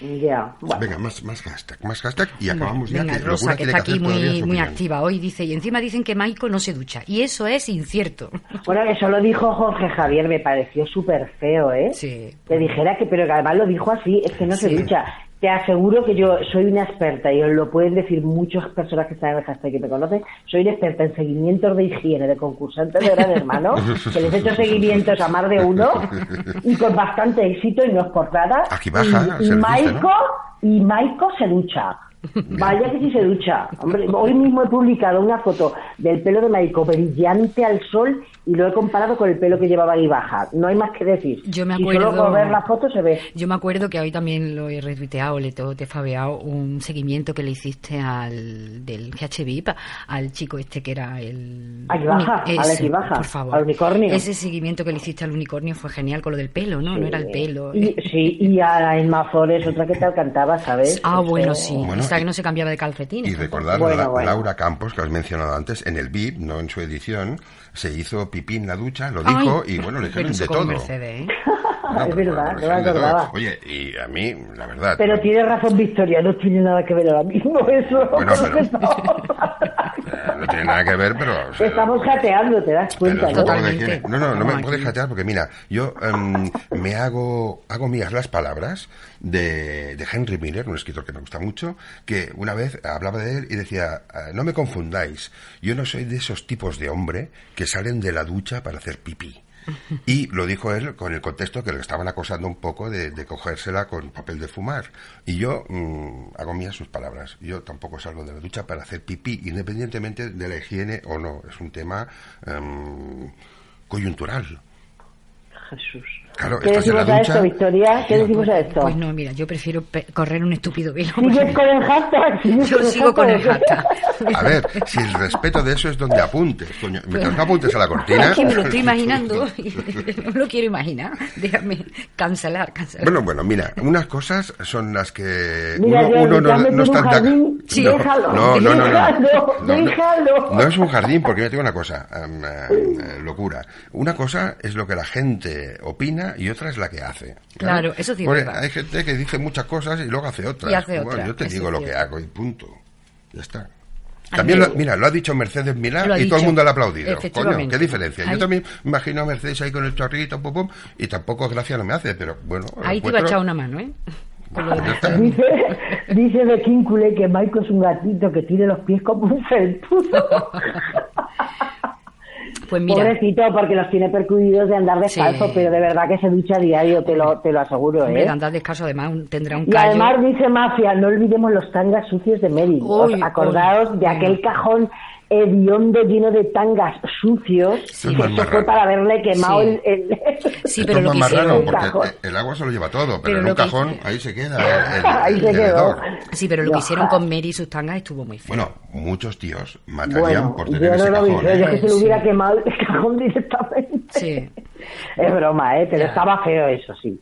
Ya, bueno.
Venga, más, más hashtag, más hashtag y acabamos ya.
Venga,
que
Rosa, que está aquí muy, muy activa hoy, dice, y encima dicen que Maiko no se ducha. Y eso es incierto.
Bueno, eso lo dijo Jorge Javier, me pareció súper feo, ¿eh?
Sí.
Que dijera que, pero que además lo dijo así, es que no se
Sí.
ducha. Te aseguro que yo soy una experta, y os lo pueden decir muchas personas que están en el hashtag que me conocen, soy una experta en seguimientos de higiene de concursantes de Gran Hermano, que les he hecho seguimientos a más de uno, y con bastante éxito, y no es por nada.
Aquí baja,
y,
dice,
Maiko, y Maiko se ducha. Vaya que sí se ducha. Hombre, hoy mismo he publicado una foto del pelo de Maiko brillante al sol y lo he comparado con el pelo que llevaba ahí baja. No hay más que decir.
Yo me
Y solo
acuerdo-
por ver la foto se ve.
Yo me acuerdo que hoy también lo he retuiteado, le tengo- te he fabeado un seguimiento que le hiciste al del GH VIP, al chico este que era el...
Aquí baja, Alex
ese,
Ibaja,
por favor.
al unicornio.
Ese seguimiento que le hiciste al unicornio fue genial con lo del pelo, ¿no? No era el pelo.
Y, sí, y a Emma Flores, otra que tal cantaba, ¿sabes?
Ah, bueno, sí.
Bueno,
Esa que
y-
no se cambiaba de calcetines.
Y recordar
Bueno,
la-
bueno.
Laura Campos, que has mencionado antes, en el VIP, no en su edición, se hizo pipí en la ducha, lo
Ay,
dijo, y bueno, le dijeron de todo.
Mercedes, ¿eh?
Es
pero
verdad, no me acordaba.
Oye, y a mí, la verdad.
Pero tiene razón Victoria, no tiene nada que ver ahora mismo eso.
Bueno, pero- eh, no tiene nada que ver, pero... o sea,
Estamos jateando, te das cuenta, ¿no?
Totalmente.
No, no, no me puedes jatear porque mira, yo em, me hago, hago mías las palabras de, de Henry Miller, un escritor que me gusta mucho, que una vez hablaba de él y decía, "Ah, no me confundáis, yo no soy de esos tipos de hombre que salen de la ducha para hacer pipí. Y lo dijo él con el contexto que le estaban acosando un poco de, cogérsela con papel de fumar. Y yo mm, hago mías sus palabras. Yo tampoco salgo de la ducha para hacer pipí, independientemente de la higiene o no. Es un tema em, coyuntural.
Jesús.
Claro,
¿Qué
estás en la
decimos a
ducha.
esto, Victoria? ¿Qué decimos a esto?
Pues no, mira, yo prefiero correr un estúpido velo.
¿Sigues con el hashtag? ¿Sigues
Yo
con
sigo con el
hashtag?
A ver, si el respeto de eso es donde apuntes, coño. Mientras no apuntes a la cortina.
Es que me lo estoy imaginando. No me lo quiero imaginar. Déjame cancelar, cancelar.
Bueno, bueno, mira, unas cosas son las que
Mira,
uno, uno no, no está
jardín.
Sí,
no,
déjalo,
no, no, no, no.
déjalo,
No, no.
déjalo.
No es un jardín, porque me digo una cosa, em, eh, locura. Una cosa es lo que la gente opina y otra es la que hace.
Claro, eso sí verdad.
hay gente que dice muchas cosas y luego hace otras.
Y hace
Bueno,
otra,
yo te
eso
digo lo que hago y punto. Ya está. También, lo- mira, lo ha dicho Mercedes Milá y todo el mundo le ha aplaudido. Coño, qué diferencia.
Ahí-
Yo también me imagino a Mercedes ahí con el chorrito, pum, pum, y tampoco gracia no me hace, pero bueno.
Ahí te iba a echar una mano, ¿eh?
Dice, dice de Quincule que Michael es un gatito que tiene los pies como un felpudo.
Pues mira,
Pobrecito, porque los tiene percudidos de andar descalzo,
Sí.
pero de verdad que se ducha a diario, te lo, te lo aseguro,
hombre,
¿eh?
de andar descalzo además un- tendrá un
Y
callo.
además dice Mafia, no olvidemos los tangas sucios de
Uy,
acordaos de aquel cajón hediondo lleno de tangas sucios,
Sí.
que fue para haberle quemado
Sí.
el, el-
Sí,
Esto
pero
es
lo
más
que
marrano,
hicieron...
Un cajón.
porque el agua se lo lleva todo, pero,
Pero
en un cajón ahí se queda el, el-
Ahí se quedó.
Sí, pero lo que
Yo-
hicieron con Mary y sus tangas estuvo muy feo.
Bueno, muchos tíos matarían
Bueno,
por
yo
tener ese
no lo vi,
cajón.
yo
¿eh?
que se le
Sí.
hubiera quemado el cajón directamente.
Sí.
Es broma, ¿eh? Pero
Ya.
estaba feo eso, sí.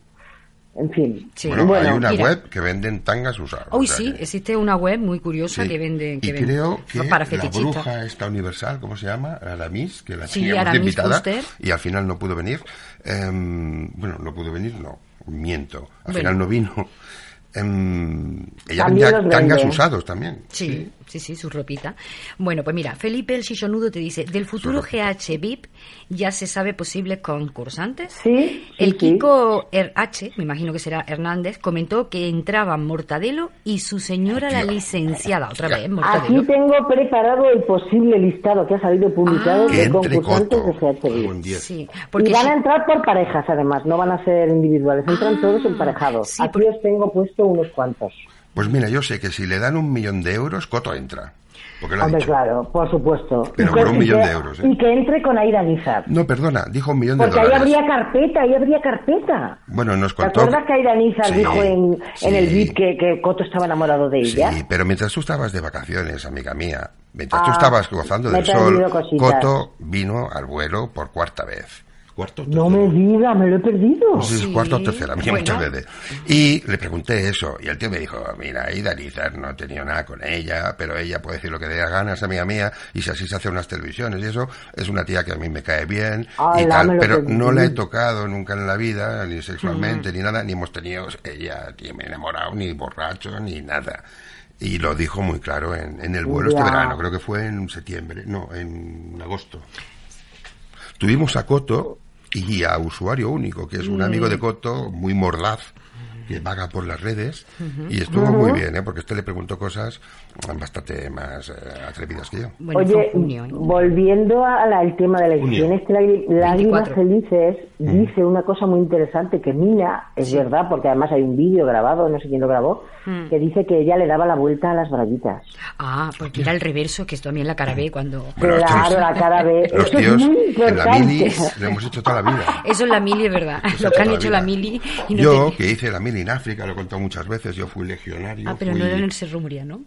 En fin.
Sí.
Bueno, hay una
mira.
web que venden tangas usadas.
Hoy sí,
que-
existe una web muy curiosa
sí.
que vende... Que
y
vende-
creo que
para
la bruja esta universal, ¿cómo se llama? Aramis, que la
Sí,
teníamos invitada y al final no pudo venir. Em, bueno, no pudo venir, no, miento. Al
Bueno.
final no vino. Em, ella
También
vendía tangas usados también.
Sí, Sí, sí, su ropita. Bueno, pues mira, Felipe el Chichonudo te dice, del futuro GH VIP ya se sabe posibles concursantes.
Sí, sí,
El
sí.
Kiko RH, me imagino que será Hernández, comentó que entraban Mortadelo y su señora la licenciada. Otra vez,
Aquí
Mortadelo.
tengo preparado el posible listado que ha salido publicado
Ah.
Que
de concursantes de.
Buen día.
Sí,
Y
porque
van
si-
a entrar por parejas, además, no van a ser individuales, entran
Ah,
todos emparejados.
sí,
Aquí
por-
os tengo puesto unos cuantos.
Pues mira, yo sé que si le dan un millón de euros, Coto entra. Porque lo ha
Hombre,
dicho.
claro, por supuesto.
Pero por un millón
que-
de euros, ¿eh?
Y que entre con Aira Nizar.
No, perdona, dijo un millón de
Porque ahí
dólares.
habría carpeta, ahí habría carpeta.
Bueno, nos
¿Te
contó...
acuerdas que Aira Nizar
Sí,
dijo en, en el. VIP que, que Coto estaba enamorado de ella?
Sí, pero mientras tú estabas de vacaciones, amiga mía, mientras
Ah,
tú estabas gozando del sol,
cositas.
Coto vino al vuelo por cuarta vez. ¿Cuarto?
No me diga, me lo he perdido.
Sí.
o
Bueno.
muchas veces. Y le pregunté eso, y el tío me dijo, mira, Ida Nizar no he tenido nada con ella, pero ella puede decir lo que dé la gana, es amiga mía, y si así se hace unas televisiones y eso, es una tía que a mí me cae bien y tal, pero
perdí.
no la he tocado nunca en la vida, ni sexualmente, ni nada, ni hemos tenido, ella, ni me he enamorado, ni borracho, ni nada. Y lo dijo muy claro en, en el vuelo este verano, creo que fue en septiembre, no, en agosto. Tuvimos a Coto y a Usuario Único, que es un amigo de Coto muy mordaz, que vaga por las redes, y estuvo muy bien, ¿eh? porque este le preguntó cosas bastante más eh, atrevidas que yo.
Bueno,
Oye,
junio, ¿eh?
volviendo al tema de la este Lágri- Lágrimas
24.
Felices dice una cosa muy interesante que Mina, es verdad, porque además hay un vídeo grabado, no sé quién lo grabó,
Mm.
que dice que ella le daba la vuelta a las braguitas.
Ah, pues mira el reverso, que esto también la cara B cuando...
Bueno,
claro, la cara B.
Los
es
tíos en la mili lo hemos hecho toda la vida.
Eso es la mili, es verdad. Lo que han hecho la
vida.
mili y no
Yo,
te-
que hice la mili en África, lo he contado muchas veces, yo fui legionario.
Ah, pero
fui-
no era en el Cerro Muriano.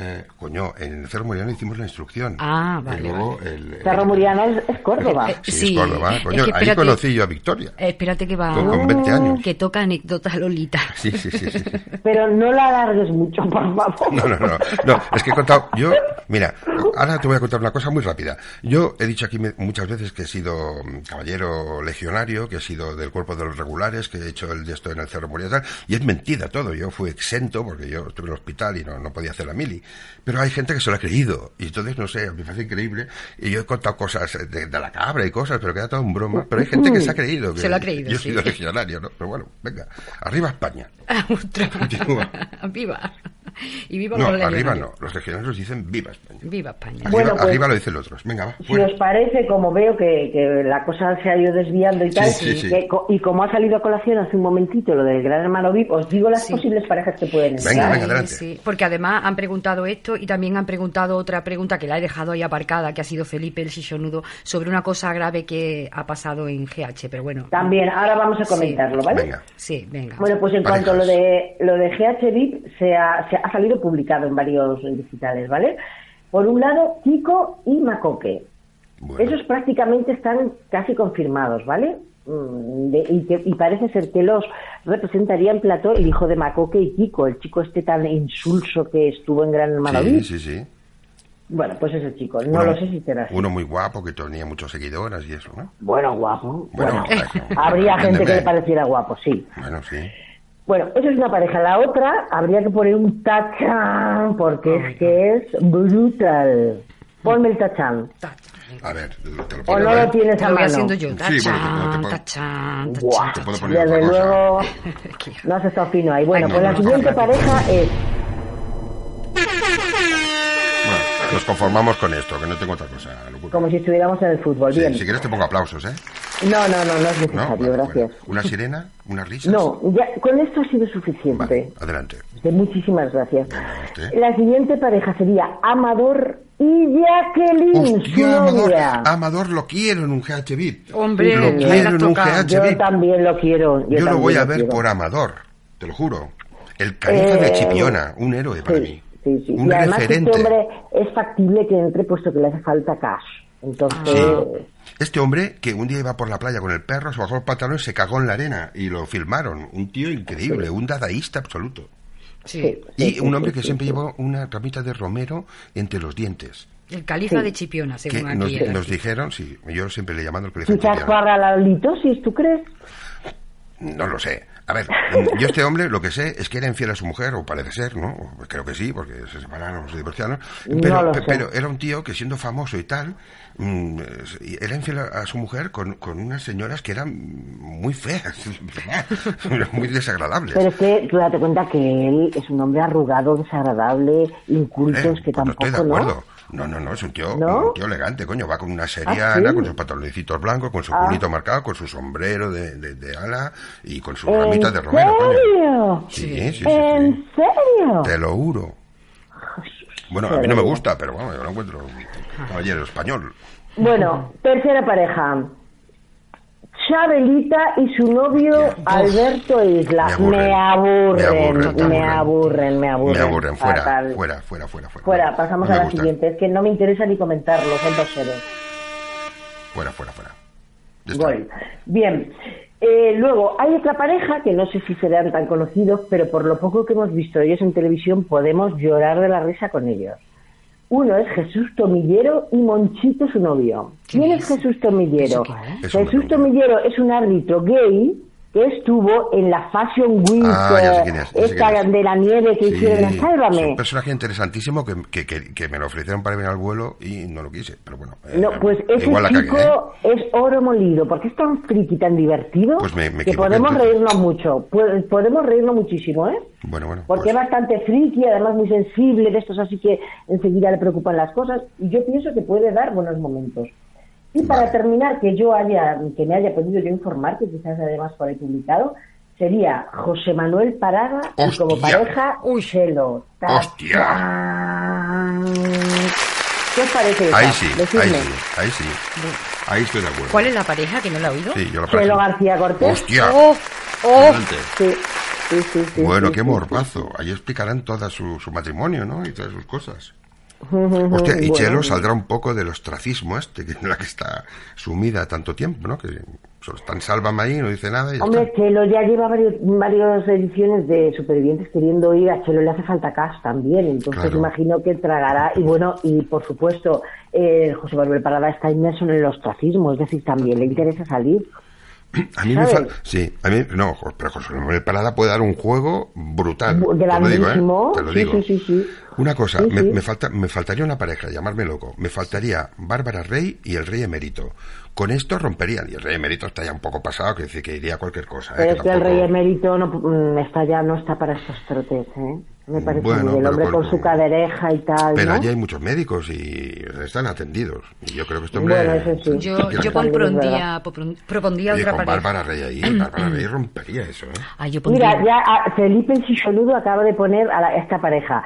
Eh, coño, en el Cerro Moriano hicimos la instrucción.
Ah,
Y
vale,
luego el- el-
Cerro Muriano es, es Córdoba.
Eh,
Sí,
Sí,
es Córdoba.
es
Coño,
que
ahí
espérate.
conocí yo a Victoria.
Eh, espérate que va...
Con, con 20 años.
Que toca anécdota Lolita.
Sí, sí, sí, sí. sí.
Pero no la alargues mucho, por favor.
No, no, no, no, es que he contado, yo, mira, ahora te voy a contar una cosa muy rápida. Yo he dicho aquí muchas veces que he sido mm, caballero legionario, que he sido del cuerpo de los regulares, que he hecho el de esto en el Cerro Moria y tal, y es mentira todo, yo fui exento porque yo estuve en el hospital y no, no podía hacer la mili. Pero hay gente que se lo ha creído, y entonces, no sé, me parece increíble, y yo he contado cosas de, de la cabra y cosas, pero queda todo en broma, pero hay gente que se ha creído. Que
Se lo ha creído,
Yo he
sí.
sido legionario, ¿no? Pero bueno, venga, arriba España.
Viva. Y viva
No,
los
arriba no, los legionarios dicen viva España.
Viva España.
Arriba,
Bueno, pues-
arriba lo dicen los otros. Venga, va.
Si os parece, como veo que, que la cosa se ha ido desviando y tal,
sí, sí.
que co- y como ha salido a colación hace un momentito lo del Gran Hermano VIP, os digo las
Sí.
posibles parejas que pueden entrar.
Venga, venga, adelante.
sí, porque además han preguntado esto y también han preguntado otra pregunta que la he dejado ahí aparcada, que ha sido Felipe el Chichonudo, sobre una cosa grave que ha pasado en GH, pero bueno.
También, ahora vamos a
Sí.
comentarlo, ¿vale?
Venga.
Sí, venga.
Bueno, pues en
Parejas.
cuanto a lo de, lo de GH VIP, se ha, se ha salido publicado en varios digitales, ¿vale? Por un lado, Kiko y Macoque.
Bueno,
Esos prácticamente están casi confirmados, ¿vale? Mm, de- y, que- y parece ser que los representaría en plató el hijo de Macoque y Kiko, el chico este tan insulso que estuvo en Gran Hermano
sí, sí, sí.
Bueno, pues ese chico, no
Uno-
lo sé si será así.
Uno muy guapo que tenía muchos seguidoras y eso, ¿no?
Bueno, guapo.
Bueno,
Bueno, habría gente que le pareciera guapo, sí.
Bueno, sí.
Bueno, esa es una pareja. La otra habría que poner un tachán, porque es que es brutal. Ponme el tachán.
Ta-
A ver, te lo
O
pongo,
no
¿eh?
lo tienes a
lo voy
mano.
haciendo yo.
Sí, bueno, te puedo-
Tachán,
puedo-
tachán,
Buah,
Te puedo
tachán.
poner otra
Desde luego, no has estado fino ahí. Bueno,
Ay,
pues
no,
la
no,
siguiente
no,
pareja es
nos conformamos con esto, que no tengo otra cosa. locura.
como si estuviéramos en el fútbol.
Sí,
Bien.
si quieres te pongo aplausos, ¿eh?
No, no, no, no es
¿No?
necesario,
Vale,
gracias.
bueno. ¿Una sirena? ¿Unas risas?
No, ya, con esto ha sido suficiente.
Vale, adelante.
De muchísimas gracias.
Venga, usted.
La siguiente pareja sería Amador y Jacqueline,
Hostia, Amador. Amador lo quiero en un GH VIP.
Hombre,
lo quiero en un
tocado.
GH
Yo también lo quiero. Yo,
Yo lo voy a ver
quiero.
por Amador, te lo juro. El califa de
Eh,
Chipiona, un héroe para
sí,
mí.
Sí, sí.
Un
y además
referente.
este hombre es factible que entre puesto que le hace falta cash. Entonces,
Sí. Este hombre que un día iba por la playa con el perro, se bajó el pantalón y se cagó en la arena y lo filmaron. Un tío increíble, un dadaísta absoluto.
Sí.
Y
sí,
un hombre
sí,
que
sí,
siempre
sí.
llevó una ramita de romero entre los dientes.
El califa
Sí.
de Chipiona,
Que
según
nos,
aquí. era.
nos dijeron, sí, yo siempre le he llamado el califa de
Quizás
Chipiona.
para la litosis, ¿tú crees?
No lo sé. A ver, yo este hombre lo que sé es que era infiel a su mujer, o parece ser, ¿no? Creo que sí, porque se separaron, se divorciaron. Pero, pero era un tío que siendo famoso y tal, mm, era infiel a, su mujer con, con unas señoras que eran muy feas, muy desagradables.
Pero es que tú date cuenta que él es un hombre arrugado, desagradable, inculto,
Eh,
que
pues no
tampoco,
estoy de acuerdo. No, no, no, es un tío,
¿No?
un tío elegante, coño. Va con una seriana,
sí?
con sus pantaloncitos blancos, con su
Ah.
culito marcado, con su sombrero de, de, de ala y con sus
¿En
ramitas de romero, coño.
serio?
Sí, sí, sí,
¿En
sí.
serio?
Te lo juro. Bueno, a mí no me gusta, pero bueno, yo lo encuentro caballero español.
Bueno, tercera pareja. Chabelita y su novio Alberto Isla.
Me aburren.
Me aburren,
Me aburren,
me aburren,
Me aburren, fuera, fuera, fuera, fuera, fuera.
Fuera, pasamos
No
a la
gustan.
siguiente. Es que no me interesa ni comentarlo, son dos seres.
Fuera, fuera, fuera.
Gol. Bien. Eh, luego, hay otra pareja que no sé si serán tan conocidos, pero por lo poco que hemos visto ellos en televisión podemos llorar de la risa con ellos. Uno es Jesús Tomillero y Monchito, su novio.
¿Quién
¿Quién es
es?
Jesús Tomillero? Jesús Tomillero es un árbitro gay que estuvo en la Fashion Week
Ah, es,
esta de la nieve que
Sí,
hicieron en
es
Sálvame.
un personaje interesantísimo que, que, que, que me lo ofrecieron para venir al vuelo y no lo quise, pero bueno. eh,
No, pues ese
igual la
chico
cagué, ¿eh?
es oro molido, porque es tan friki, tan divertido,
Pues me- me
que podemos
entonces.
reírnos mucho. Podemos reírnos muchísimo, ¿eh?
Bueno, bueno.
Porque
pues-
es bastante friki, además muy sensible, de estos así que enseguida le preocupan las cosas, y yo pienso que puede dar buenos momentos. Y para terminar, que yo haya, que me haya podido yo informar, que quizás además por ahí publicado, sería José Manuel Parada y como pareja. Ta-
¡Hostia!
¿Qué os parece?
Ahí sí, ahí sí, ahí sí. Ahí estoy de acuerdo.
¿Cuál es la pareja que no la he oído?
Sí, yo la pareja.
García Cortés.
¡Hostia!
¡Oh! ¡Oh!
Adelante.
Sí, sí, sí, sí,
Bueno,
sí,
qué
sí.
morbazo. Ahí explicarán todo su, su matrimonio, ¿no? Y todas sus cosas. Hostia, y
bueno.
Chelo saldrá un poco del ostracismo este, que en la que está sumida tanto tiempo, ¿no? Que solo está en Sálvame ahí, no dice nada y ya
Hombre,
está.
Chelo ya lleva varios, varias ediciones de Supervivientes queriendo ir. A Chelo le hace falta cash también. Entonces
Claro.
imagino que tragará. Y bueno, y por supuesto, eh, José Manuel Parada está inmerso en el ostracismo. Es decir, también le interesa salir.
A mí me falta... Sí, a mí... No, pero José Manuel Parada puede dar un juego brutal.
Bu-
Te lo digo,
grandísimo.
¿eh? Te lo digo.
sí, sí, sí.
Una cosa, me, me falta, me faltaría una pareja, llamarme loco. Me faltaría Bárbara Rey y el Rey Emérito. Con esto romperían. Y el Rey Emérito está ya un poco pasado, que dice que iría a cualquier cosa. ¿eh?
Pero es que el rey emérito no, mm, está ya no está para estos trotes, ¿eh? Me parece
Bueno,
el
pero
hombre
con-
con su cadereja y tal,
Pero
¿no?
allí hay muchos médicos y están atendidos. Y yo creo que este hombre...
Bueno, eso sí.
Yo, yo propondría, propondría
Oye,
otra
con
pareja.
Bárbara Rey ahí, Bárbara Rey rompería eso, ¿eh?
Ah, yo pondría...
Mira, ya Felipe el Sisoludo acaba de poner a la- esta pareja.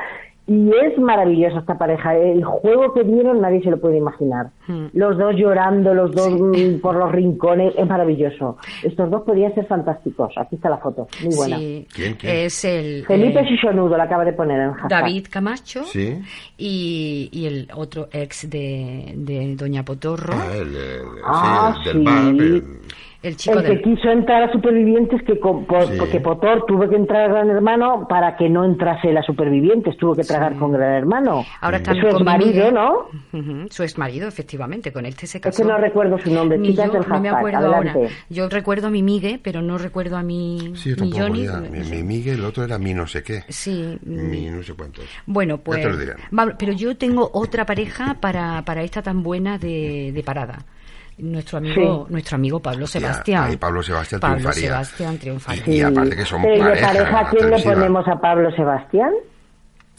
Y es maravillosa esta pareja. El juego que dieron nadie se lo puede imaginar.
Hmm.
Los dos llorando, los dos mm, por los rincones. Es maravilloso. Estos dos podrían ser fantásticos. Aquí está la foto. Muy buena.
Sí,
¿Quién, quién?
es el...
Felipe
eh,
Sisoludo la acaba de poner en hashtag.
David Camacho
Sí.
y, y el otro ex de, de Doña Potorro,
Ah, el, el-
Ah,
sí, el del
sí.
bar, el-
chico
El que
del...
quiso entrar a Supervivientes, que con- por-
Sí.
porque Potor tuvo que entrar a Gran Hermano para que no entrase la Supervivientes. Tuvo que tragar con Gran Hermano.
Ahora está
Su
con mi
marido,
amiga.
¿no?
Ujú, Su ex marido, efectivamente, con este se
Es
casó.
que no recuerdo su nombre.
Ni
Chicas
yo,
del
no me acuerdo
adelante.
ahora. Yo recuerdo a mi Migue, pero no recuerdo a mi,
Sí,
mi. Johnny.
ya. Mi, mi Miguel, el otro era mi no sé qué.
Sí,
Mi no sé cuántos.
Bueno,
Ya
pues.
te lo diré.
va- pero yo tengo otra pareja para, para esta tan buena de, de parada. Nuestro amigo,
Sí.
nuestro amigo Pablo Sebastián.
ahí Pablo Sebastián
Pablo
triunfaría.
Sebastián triunfaría.
Y, y aparte que son
Pero ¿y de
pareja.
pareja a quién le ponemos a Pablo Sebastián?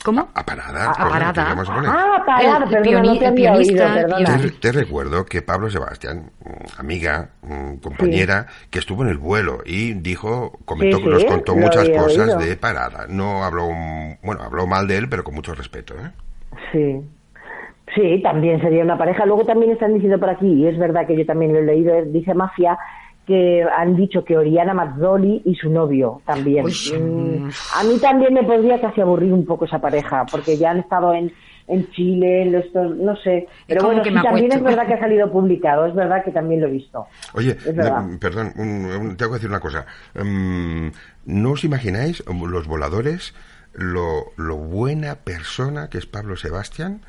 ¿Cómo?
A Parada.
A Parada.
¿qué le vamos a poner?
Ah, parada,
El
perdona, no te
el
oído,
pianista,
perdona.
Te, te recuerdo que Pablo Sebastián, mm, amiga, mm, compañera, que estuvo en el vuelo y dijo, comentó,
Sí, sí,
nos contó muchas cosas
oído.
de Parada. No habló, mm, bueno, habló mal de él, pero con mucho respeto, ¿eh?
Sí. Sí, también sería una pareja. Luego también están diciendo por aquí, y es verdad que yo también lo he leído, eh, dice Mafia, que han dicho que Oriana Mazzoli y su novio también.
Uy,
Mm, a mí también me podría casi aburrir un poco esa pareja, porque ya han estado en, en Chile, en estos, no sé. Pero bueno,
que
sí, también es verdad que ha salido publicado, es verdad que también lo he visto.
Oye,
Es verdad.
mm, perdón, un- un- tengo que decir una cosa. Mm, ¿No os imagináis, um, los voladores, lo, lo buena persona que es Pablo Sebastián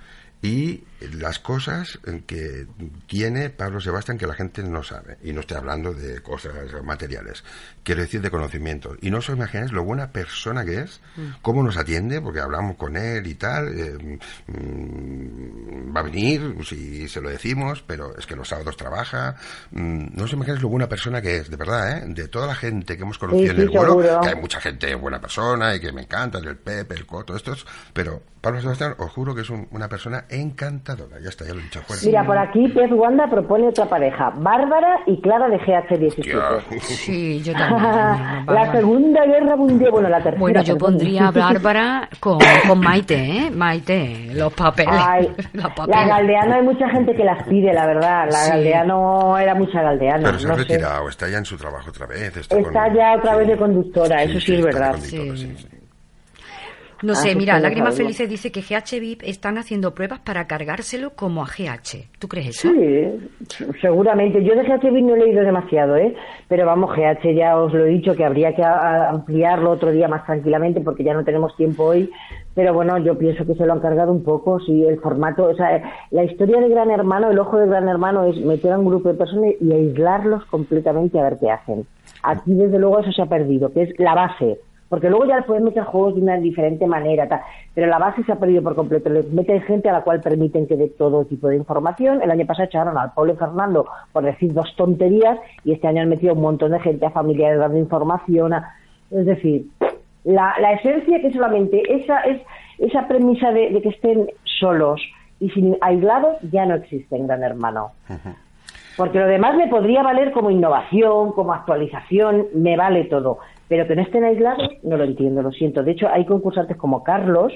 y las cosas que tiene Pablo Sebastián que la gente no sabe. Y no estoy hablando de cosas materiales. Quiero decir de conocimiento. Y no os imagináis lo buena persona que es, mm. cómo nos atiende, porque hablamos con él y tal. Eh, mm, va a venir si se lo decimos, pero es que los sábados trabaja. Mm, no os imagináis lo buena persona que es, de verdad, ¿eh? De toda la gente que hemos conocido en el vuelo, que hay mucha gente buena persona y que me encanta, el Pepe, el Coto, estos, pero Pablo Sebastián, os juro que es una persona encantadora. Ya está, ya lo he dicho.
Mira, por aquí Pez Wanda propone otra pareja, Bárbara y Clara de GH17.
Sí, yo también.
la Segunda Guerra Mundial, bueno, la tercera.
Bueno, yo pondría a Bárbara con, con, Maite, ¿eh? Maite, los papeles.
La Galdeano hay mucha gente que las pide, la verdad. La Galdeano era mucha Galdeano.
Pero se ha retirado, está ya en su trabajo otra vez.
Está, ya otra vez de conductora, eso sí, es verdad. Sí.
No sé, mira, Lágrimas Felices dice que GH VIP están haciendo pruebas para cargárselo como a GH. ¿Tú crees eso?
Sí, seguramente. Yo de GH VIP no he leído demasiado, ¿eh? Pero vamos, GH ya os lo he dicho que habría que ampliarlo otro día más tranquilamente porque ya no tenemos tiempo hoy. Pero bueno, yo pienso que se lo han cargado un poco. Sí, el formato, o sea, la historia de Gran Hermano, el ojo de Gran Hermano es meter a un grupo de personas y aislarlos completamente a ver qué hacen. Aquí, desde luego, eso se ha perdido, que es la base porque luego ya pueden meter juegos de una diferente manera, pero la base se ha perdido por completo. Les meten gente a la cual permiten que dé todo tipo de información. El año pasado echaron al Pablo Fernando por decir dos tonterías y este año han metido un montón de gente a familiares dando información. Es decir, la, esencia que solamente esa es esa premisa de, que estén solos y sin aislados ya no existe en Gran Hermano. Porque lo demás me podría valer como innovación, como actualización, me vale todo pero que no estén aislados, no lo entiendo, lo siento. De hecho, hay concursantes como Carlos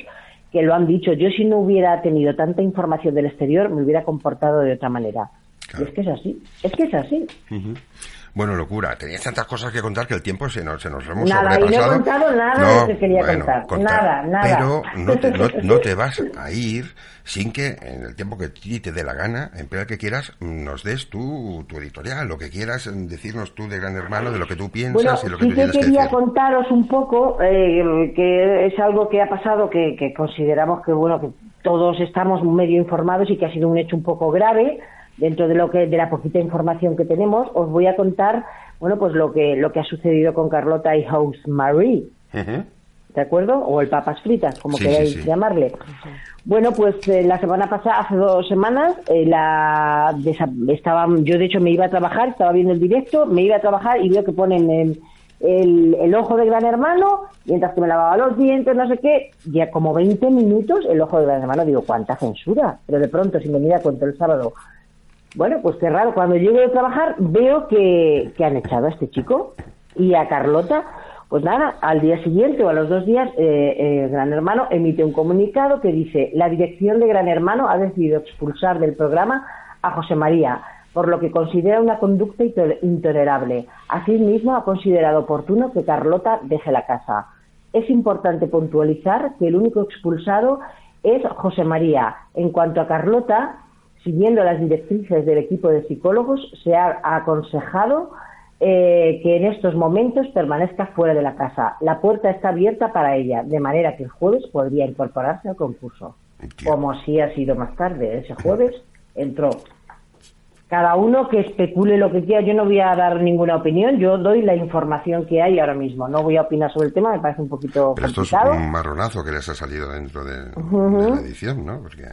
que lo han dicho. Yo si no hubiera tenido tanta información del exterior, me hubiera comportado de otra manera. Y es que es así, es que es así.
Bueno, locura. Tenías tantas cosas que contar que el tiempo se nos, se nos hemos
nada,
sobrepasado.
Y no he contado nada de lo que quería contar. Nada, nada.
Pero no te, no, te, vas a ir sin que en el tiempo que ti te dé la gana, en el que quieras, nos des tu, tu editorial, lo que quieras decirnos tú de Gran Hermano, de lo que tú piensas y lo que tú tienes
que
quería
contaros un poco, eh, que es algo que ha pasado que, que consideramos que, bueno, que todos estamos medio informados y que ha sido un hecho un poco grave dentro de lo que de la poquita información que tenemos, os voy a contar, bueno, pues lo que lo que ha sucedido con Carlota y House Marie. ¿De acuerdo? O el papas fritas, como queráis llamarle. Bueno, pues eh, la semana pasada, hace dos semanas, eh, la estaba, yo de hecho me iba a trabajar, estaba viendo el directo, me iba a trabajar y veo que ponen el, el, el, ojo de Gran Hermano, mientras que me lavaba los dientes, no sé qué, ya como 20 minutos el ojo de Gran Hermano, digo, ¿cuánta censura? Pero de pronto, si me mira cuento el sábado bueno, pues qué raro. Cuando llego de trabajar veo que, han echado a este chico y a Carlota. Pues nada, al día siguiente o a los dos días, eh, eh, Gran Hermano emite un comunicado que dice: La dirección de Gran Hermano ha decidido expulsar del programa a José María, por lo que considera una conducta intolerable. Asimismo, ha considerado oportuno que Carlota deje la casa. Es importante puntualizar que el único expulsado es José María. En cuanto a Carlota, siguiendo las directrices del equipo de psicólogos, se ha aconsejado eh, que en estos momentos permanezca fuera de la casa. La puerta está abierta para ella, de manera que el jueves podría incorporarse al concurso. Como así ha sido más tarde. Ese jueves entró. Cada uno que especule lo que quiera. Yo no voy a dar ninguna opinión. Yo doy la información que hay ahora mismo. No voy a opinar sobre el tema. Me parece un poquito
Pero esto es un marronazo que les ha salido dentro de, de la edición, ¿no? Porque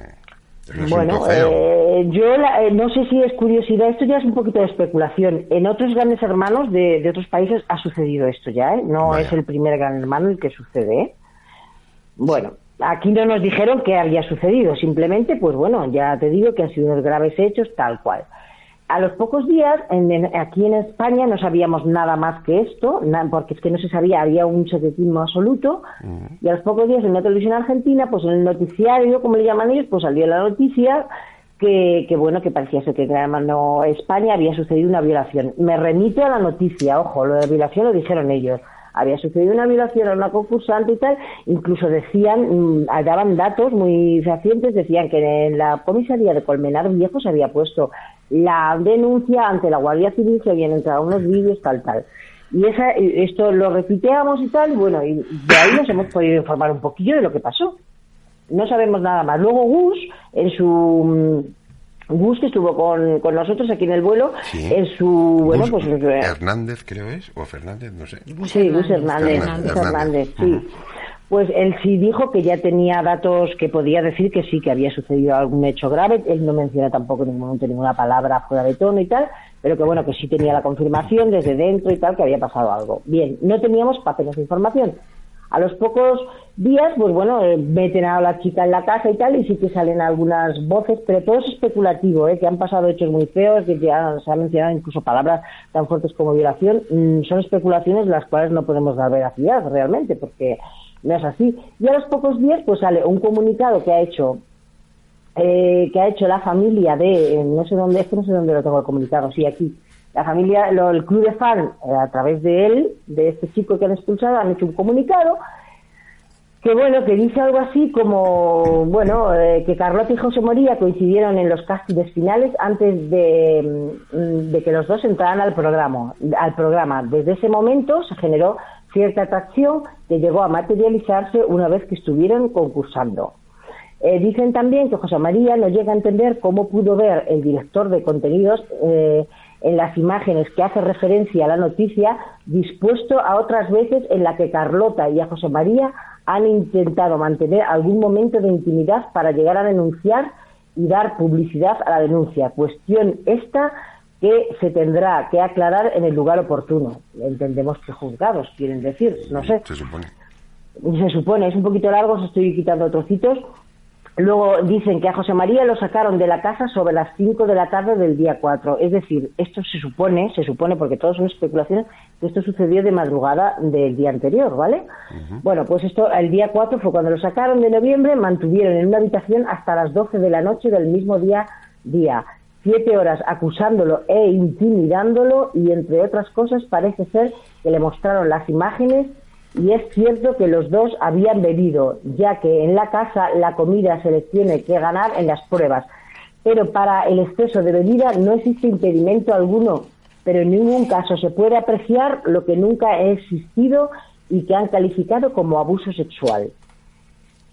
bueno, eh, yo eh, no sé si es curiosidad, esto ya es un poquito de especulación. En otros grandes hermanos de, otros países ha sucedido esto ya, ¿eh? No es el primer gran hermano el que sucede, ¿eh? Bueno, aquí no nos dijeron que había sucedido, simplemente, pues bueno, ya te digo que han sido unos graves hechos tal cual. A los pocos días, aquí en España no sabíamos nada más que esto, porque es que no se sabía, había un secretismo absoluto, mm. y a los pocos días en la televisión argentina, pues en el noticiario, como le llaman ellos, pues salió la noticia que, que bueno, que parecía ser que en hermano España había sucedido una violación. Me remito a la noticia, ojo, lo de violación lo dijeron ellos había sucedido una violación a una concursante y tal, incluso decían, mm, daban datos muy fehacientes, decían que en la comisaría de Colmenar Viejo se había puesto la denuncia ante la Guardia Civil, se habían entrado unos vídeos, tal, tal. Y esa, esto lo repiteamos y tal, y bueno, y de ahí nos hemos podido informar un poquillo de lo que pasó. No sabemos nada más. Luego Gus, en su Gus, que estuvo con, con nosotros aquí en el vuelo, en su... Bueno, pues... eh,
Hernández, creo es, o Fernández, no sé.
Sí, Gus Hernández.
Hernández,
sí. Pues él sí dijo que ya tenía datos que podía decir que sí, que había sucedido algún hecho grave. Él no menciona tampoco en ningún momento ninguna palabra fuera de tono y tal, pero que bueno, que sí tenía la confirmación desde dentro y tal, que había pasado algo. Bien, no teníamos papeles de información. A los pocos días, pues bueno, eh, meten a la chica en la casa y tal, y sí que salen algunas voces, pero todo es especulativo, ¿eh? que han pasado hechos muy feos, que ya se han mencionado incluso palabras tan fuertes como violación. Mm, son especulaciones las cuales no podemos dar veracidad realmente, porque no es así. Y a los pocos días, pues sale un comunicado que ha hecho eh, que ha hecho la familia de, eh, no sé dónde, es que no sé dónde lo tengo el comunicado, sí, aquí. La familia, lo- el club de fan, eh, a través de él, de este chico que han expulsado, han hecho un comunicado que bueno, que dice algo así como, bueno, eh, que Carlota y José Moría coincidieron en los castings finales antes de, mm, de que los dos entraran al programa, al programa. Desde ese momento se generó cierta atracción que llegó a materializarse una vez que estuvieron concursando. Eh, dicen también que José María no llega a entender cómo pudo ver el director de contenidos eh, en las imágenes que hace referencia a la noticia, dispuesto a otras veces en la que Carlota y a José María han intentado mantener algún momento de intimidad para llegar a denunciar y dar publicidad a la denuncia. Cuestión esta que se tendrá que aclarar en el lugar oportuno. Entendemos que juzgados, quieren decir, no sé
Se supone.
se supone, es un poquito largo, os estoy quitando trocitos. Luego dicen que a José María lo sacaron de la casa sobre las 5 de la tarde del día 4. Es decir, esto se supone, se supone, porque todo son especulaciones, que esto sucedió de madrugada del día anterior, ¿vale? Bueno, pues esto, el día 4 fue cuando lo sacaron de noviembre, mantuvieron en una habitación hasta las 12 de la noche del mismo día, día. Siete horas acusándolo e intimidándolo y, entre otras cosas, parece ser que le mostraron las imágenes y es cierto que los dos habían bebido, ya que en la casa la comida se les tiene que ganar en las pruebas. Pero para el exceso de bebida no existe impedimento alguno, pero en ningún caso se puede apreciar lo que nunca ha existido y que han calificado como abuso sexual.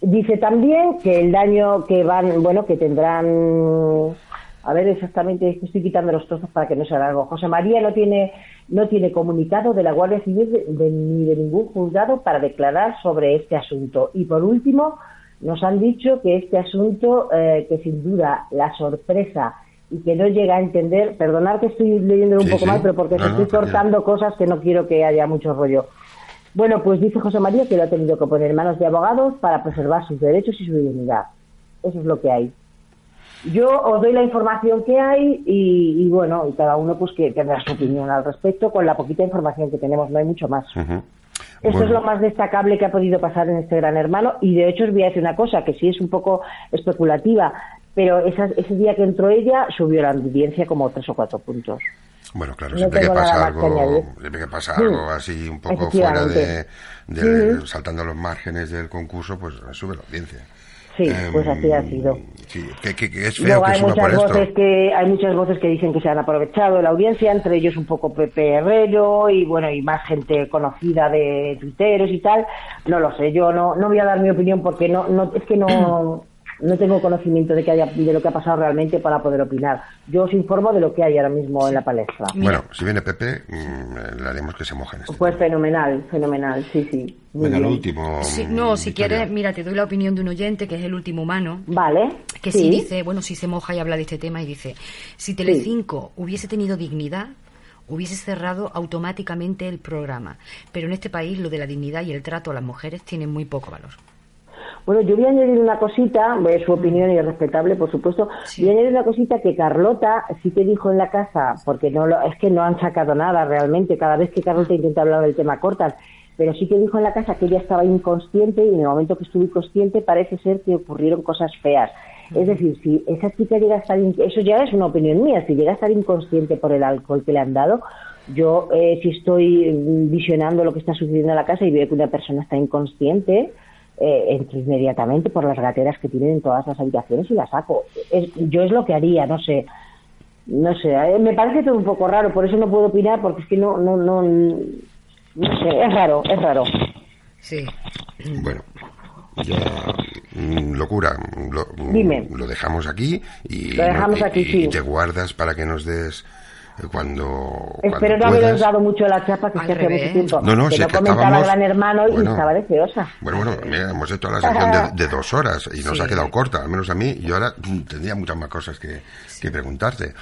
Dice también que el daño que van, bueno, que tendrán, a ver exactamente, estoy quitando los trozos para que no sea largo. José María no tiene, no tiene comunicado de la Guardia Civil de- de- ni de ningún juzgado para declarar sobre este asunto. Y por último, nos han dicho que este asunto, eh, que sin duda la sorpresa y que no llega a entender, perdonar que estoy leyendo un
Sí,
poco
sí.
mal, pero porque
No,
estoy cortando cosas que no quiero que haya mucho rollo. Bueno, pues dice José María que lo ha tenido que poner en manos de abogados para preservar sus derechos y su dignidad. Eso es lo que hay. Yo os doy la información que hay y, y bueno, y cada uno pues que tendrá su opinión al respecto con la poquita información que tenemos, no hay mucho más.
Bueno.
es lo más destacable que ha podido pasar en este gran hermano y de hecho os voy a decir una cosa que sí es un poco especulativa, pero esa- ese día que entró ella subió la audiencia como tres o cuatro puntos.
Bueno, claro,
No
siempre que pasa algo, siempre que pasa
Sí,
algo así un poco fuera de, de-
Ujú.
saltando los márgenes del concurso, pues sube la audiencia.
Sí, pues así ha
Em,
sido.
Sí, que, que- que es feo
Luego
que
hay muchas
esto.
voces que hay muchas voces que dicen que se han aprovechado de la audiencia, entre ellos un poco Pepe Herrero y bueno y más gente conocida de tuiteros y tal. No lo sé, yo no no voy a dar mi opinión porque no no es que no no tengo conocimiento de que haya de lo que ha pasado realmente para poder opinar. Yo os informo de lo que hay ahora mismo en la palestra.
Bueno, si viene Pepe, mm, le haremos que se moje en este.
Pues fenomenal, fenomenal, sí, sí.
Venga, lo
bien.
último.
Sí, no, si
Victoria.
quieres, mira, te doy la opinión de un oyente que es el último humano.
Vale.
Que sí. dice, bueno, si se moja y habla de este tema y dice, si Telecinco hubiese tenido dignidad, hubiese cerrado automáticamente el programa. Pero en este país lo de la dignidad y el trato a las mujeres tiene muy poco valor.
Bueno, yo voy a añadir una cosita, es su opinión y es respetable, por supuesto.
Sí.
Voy a añadir una cosita que Carlota sí que dijo en la casa, porque no lo, es que no han sacado nada realmente. Cada vez que Carlota intenta hablar del tema cortan, pero sí que dijo en la casa que ella estaba inconsciente y en el momento que estuvo inconsciente parece ser que ocurrieron cosas feas. Es decir, si esa chica llega a estar, eso ya es una opinión mía, si llega a estar inconsciente por el alcohol que le han dado, yo eh, si estoy mm, visionando lo que está sucediendo en la casa y veo que una persona está inconsciente, eh, entro inmediatamente por las gateras que tienen en todas las habitaciones y la saco. Es- yo es lo que haría, no sé. No sé, eh, me parece todo un poco raro, por eso no puedo opinar, porque es que no, no, no, no sé, es raro, es raro.
Sí.
Bueno, ya mm, locura, lo, mm,
Dime.
lo dejamos aquí y,
Lo dejamos
y-
aquí,
y-
sí.
y te guardas para que nos des cuando,
Espero no
cuando
haberos
puedas.
dado mucho la chapa que
Al
que hacía mucho tiempo.
No, no,
que
si
no
es que
comentaba Gran Hermano y
bueno.
estaba deseosa.
Bueno, bueno, mira, hemos hecho la sección de, de dos horas y nos
Sí.
ha quedado corta, al menos a mí. Yo ahora tendría muchas más cosas que, que preguntarte.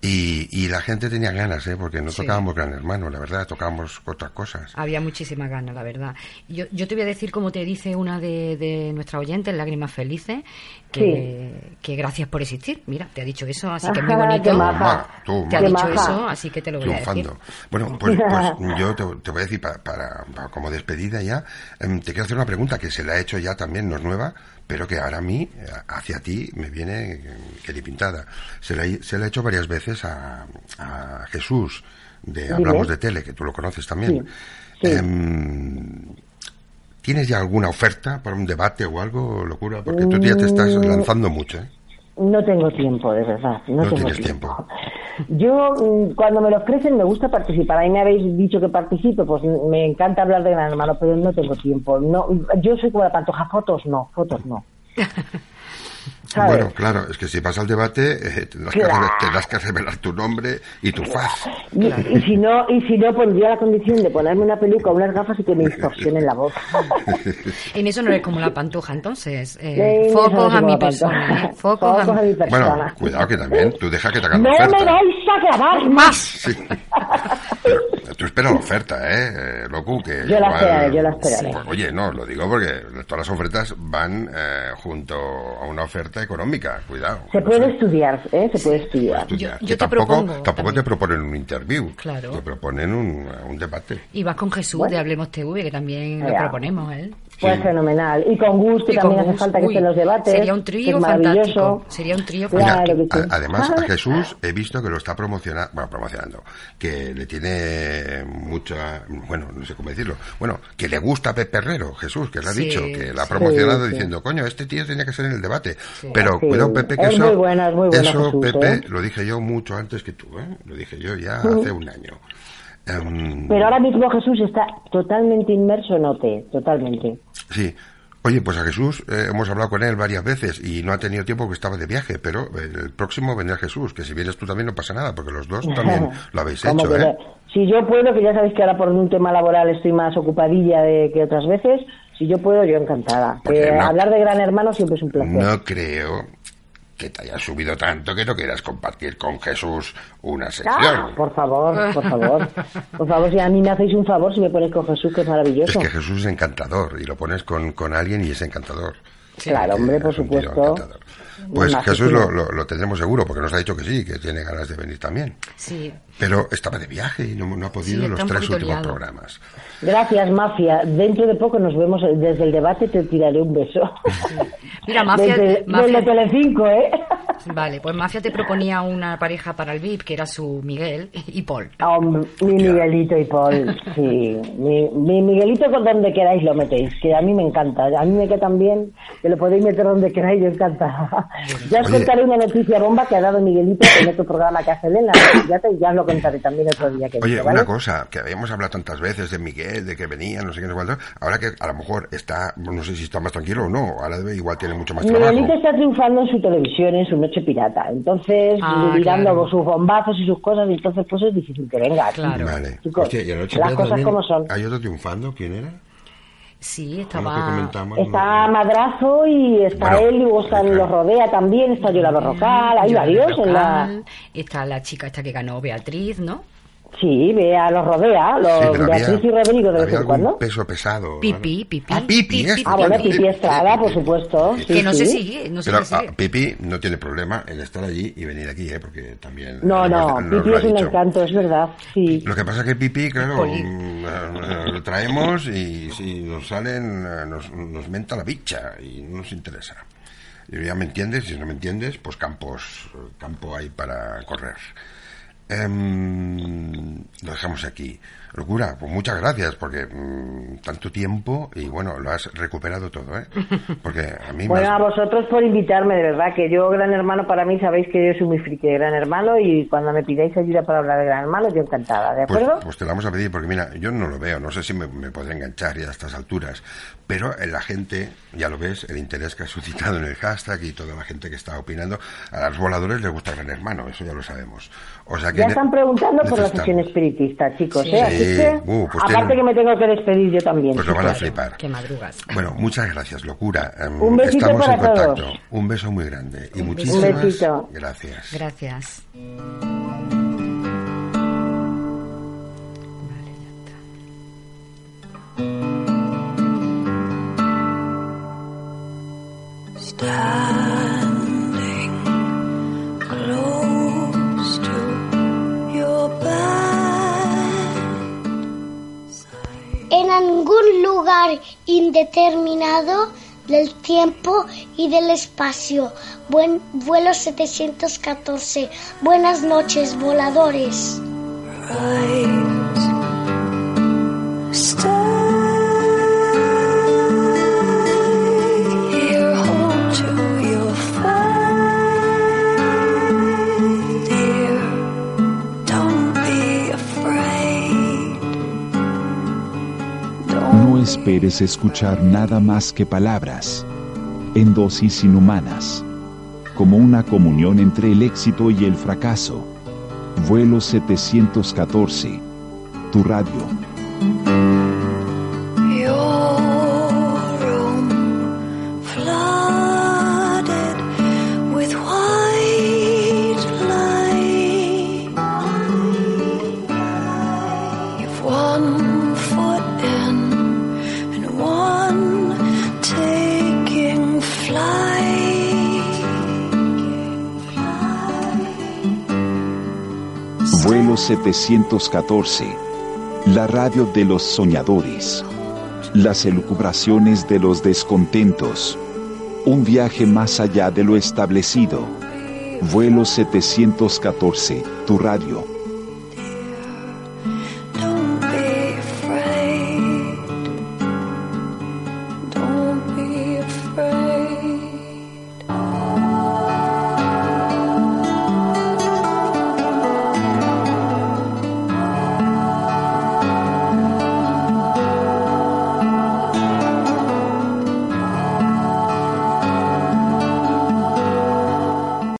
Y, y la gente tenía ganas, ¿eh? Porque no
Sí.
tocábamos Gran Hermano, la verdad, tocábamos otras cosas.
Había muchísima ganas, la verdad. Yo, yo te voy a decir, como te dice una de, de nuestras oyentes, Lágrimas Felices, que, que gracias por existir. Mira, te ha dicho eso, así que es muy
Ajá,
bonito.
qué maja.
Tú,
Te ha dicho
maja.
eso, así que te lo voy a decir.
Bueno, pues, pues yo te, te voy a decir, pa- para, para- como despedida ya, em, te quiero hacer una pregunta que se la he hecho ya también, no es nueva, pero que ahora a mí, hacia ti, me viene eh, pintada. Se la, he- se la he hecho varias veces a, a Jesús, de
Dime.
Hablamos de Tele, que tú lo conoces también.
Sí, sí.
Em, ¿Tienes ya alguna oferta para un debate o algo, locura? Porque tú ya te estás
Mm.
lanzando mucho, ¿eh?
No tengo tiempo, de verdad. No,
No
tengo
tienes
tiempo. Yo, mm, cuando me lo ofrecen, me gusta participar. A mí me habéis dicho que participe, pues me encanta hablar de Gran Hermano, pero no tengo tiempo. No, yo soy como la pantoja, fotos no, fotos no. ¿Sabes?
Bueno, claro, es que si vas al debate eh, tendrás, que
Claro.
reve- tendrás que revelar tu nombre y tu faz.
Y, y si no, y si no, pondría la condición de ponerme una peluca, unas gafas y que me distorsionen la voz.
En eso no eres como la pantoja, entonces. Eh,
Sí,
focos a mi persona. ¿eh? Focos,
Focos a mi persona.
Bueno, cuidado que también, tú deja que te hagan
¡No
oferta.
me vais a grabar más!
Sí. Pero tú espera la oferta, ¿eh? eh, Locu, que
Yo la esperaré, yo la esperaré.
Sí, Oye, no, lo digo porque todas las ofertas van eh, junto a una oferta económica, cuidado.
Se
No
puede
sé.
estudiar, ¿eh? Se puede estudiar.
Estudiar.
Yo- yo
Que
te
tampoco,
propongo
tampoco
también.
te proponen un interview,
Claro.
te proponen un, un debate.
Y vas con Jesús
Bueno.
de Hablemos TV, que también lo proponemos, ¿eh?
Pues
Sí.
fenomenal. Y con gusto,
Y
también
con
hace
gusto.
falta que
Uy,
estén los debates.
Sería un trío fantástico.
maravilloso.
Sería un trío
Claro
fantástico.
que sí.
A- además, a
Ah.
Jesús he visto que lo está promocionando, bueno, promocionando, que le tiene mucha, bueno, no sé cómo decirlo, bueno, que le gusta a Pepe Herrero, Jesús, que le ha
Sí,
dicho, que la ha promocionado
Sí, sí.
diciendo, coño, este tío tenía que ser en el debate. Pero
Sí.
cuidado, Pepe, que
Es
eso,
muy buena, es muy buena,
eso,
Jesús,
Pepe,
¿eh?
lo dije yo mucho antes que tú, ¿eh? Lo dije yo ya hace un año. Em,
Pero ahora mismo Jesús está totalmente inmerso en OT, totalmente.
Sí. Oye, pues a Jesús eh, hemos hablado con él varias veces y no ha tenido tiempo porque estaba de viaje, pero el próximo vendrá Jesús, que si vienes tú también no pasa nada, porque los dos también lo habéis hecho,
que
¿eh?
Si yo puedo, que ya sabéis que ahora por un tema laboral estoy más ocupadilla de que otras veces, si yo puedo, yo encantada. Que
no-
Hablar de Gran Hermano siempre es un placer.
No creo que te hayas subido tanto que no quieras compartir con Jesús una sección.
por favor, por favor. Por favor, si a mí me hacéis un favor, si me ponéis con Jesús, que es
Es
maravilloso.
que Jesús es encantador y lo pones con, con alguien y es encantador.
Claro, hombre, por
Es
supuesto.
encantador. Pues
Majísimo.
Jesús lo, lo, lo tendremos seguro, porque nos ha dicho que sí, que tiene ganas de venir también.
Sí.
Pero estaba de viaje y no, no ha podido
Sí,
los tres últimos
liado.
programas.
Gracias, Mafia. Dentro de poco nos vemos desde el debate, te tiraré un beso.
Mira, Mafia,
Desde,
Mafia-
desde Telecinco, ¿eh?
Vale, pues Mafia te proponía una pareja para el VIP, que era su Miguel y Paul.
Hombre, mi. Miguelito y Paul, sí. Mi, mi Miguelito con donde queráis lo metéis, que a mí me encanta. A mí me queda también, que lo podéis meter donde queráis, yo encanta. Ya os
Oye.
contaré una noticia bomba que ha dado Miguelito en otro programa que hace él en la ya, te, ya os lo contaré también otro día que
Oye, una cosa, que habíamos hablado tantas veces de Miguel, de que venía, no sé qué, no sé cuánto, ahora que a lo mejor está, no sé si está más tranquilo o no, ahora debe- igual tiene mucho más trabajo.
Miguelito está triunfando en su televisión, en su noche pirata. Entonces,
Ah,
y
claro.
sus bombazos y sus cosas, y entonces pues es difícil que venga.
Claro.
Vale.
Chicos,
Hostia, y anoche
las cosas
también-
como son.
¿Hay otro triunfando? ¿Quién era?
Sí, estaba...
Está Madrazo y está
Bueno,
él, y luego están
claro.
los Rodea también, está Yola Berrocal, hay
Yolanda
varios en la...
Está la chica esta que ganó Beatriz, ¿no?
Sí, vea, los Rodea, los
Sí, pero
Beatriz
había-
y Rodrigo de vez en cuando.
peso pesado.
Pipi,
¿no?
Pipi,
Ah, Pipi,
Pipi,
Ah, bueno,
Pipi,
Pipi Estrada, por
Pipi.
supuesto. sí,
que no se
sí.
sigue, no se
Pero
le sigue.
ah, Pipi no tiene problema en estar allí y venir aquí, ¿eh? porque también...
No, no,
nos- nos
Pipi es un encanto, es verdad, sí.
Lo que pasa es que Pipi, claro, mm, eh, lo traemos y si nos salen, eh, nos, nos menta la bicha y no nos interesa. Y ya me entiendes, si no me entiendes, pues campos, campo hay para correr. Em, lo dejamos aquí. Locura, pues muchas gracias, porque mm, tanto tiempo y bueno, lo has recuperado todo, ¿eh? Porque a mí
Bueno, a vosotros por invitarme, de verdad, que yo, Gran Hermano, para mí sabéis que yo soy muy friki de Gran Hermano y cuando me pidáis ayuda para hablar de Gran Hermano, yo encantada, ¿de
pues,
acuerdo?
Pues, te la vamos a pedir, porque mira, yo no lo veo, no sé si me, me podré enganchar ya a estas alturas, pero la gente, ya lo ves, el interés que ha suscitado en el hashtag y toda la gente que está opinando, a los voladores les gusta Gran Hermano, eso ya lo sabemos. O sea que
ya están preguntando por la sesión espiritista, chicos, ¿eh? Así
uh, pues
aparte que me tengo que despedir yo también.
Pues lo van a flipar.
Que madrugas.
Bueno, muchas gracias, locura. Em,
Un besito
Estamos en
para
contacto.
todos.
Un beso muy grande. Y
Un
muchísimas
besito.
gracias.
Gracias.
Indeterminado del tiempo y del espacio. Buen vuelo 714. Buenas noches, voladores.
Esperes escuchar nada más que palabras, en dosis inhumanas, como una comunión entre el éxito y el fracaso. Vuelo 714, tu radio. 1714, la radio de los soñadores, las elucubraciones de los descontentos, un viaje más allá de lo establecido. Vuelo 714, tu radio.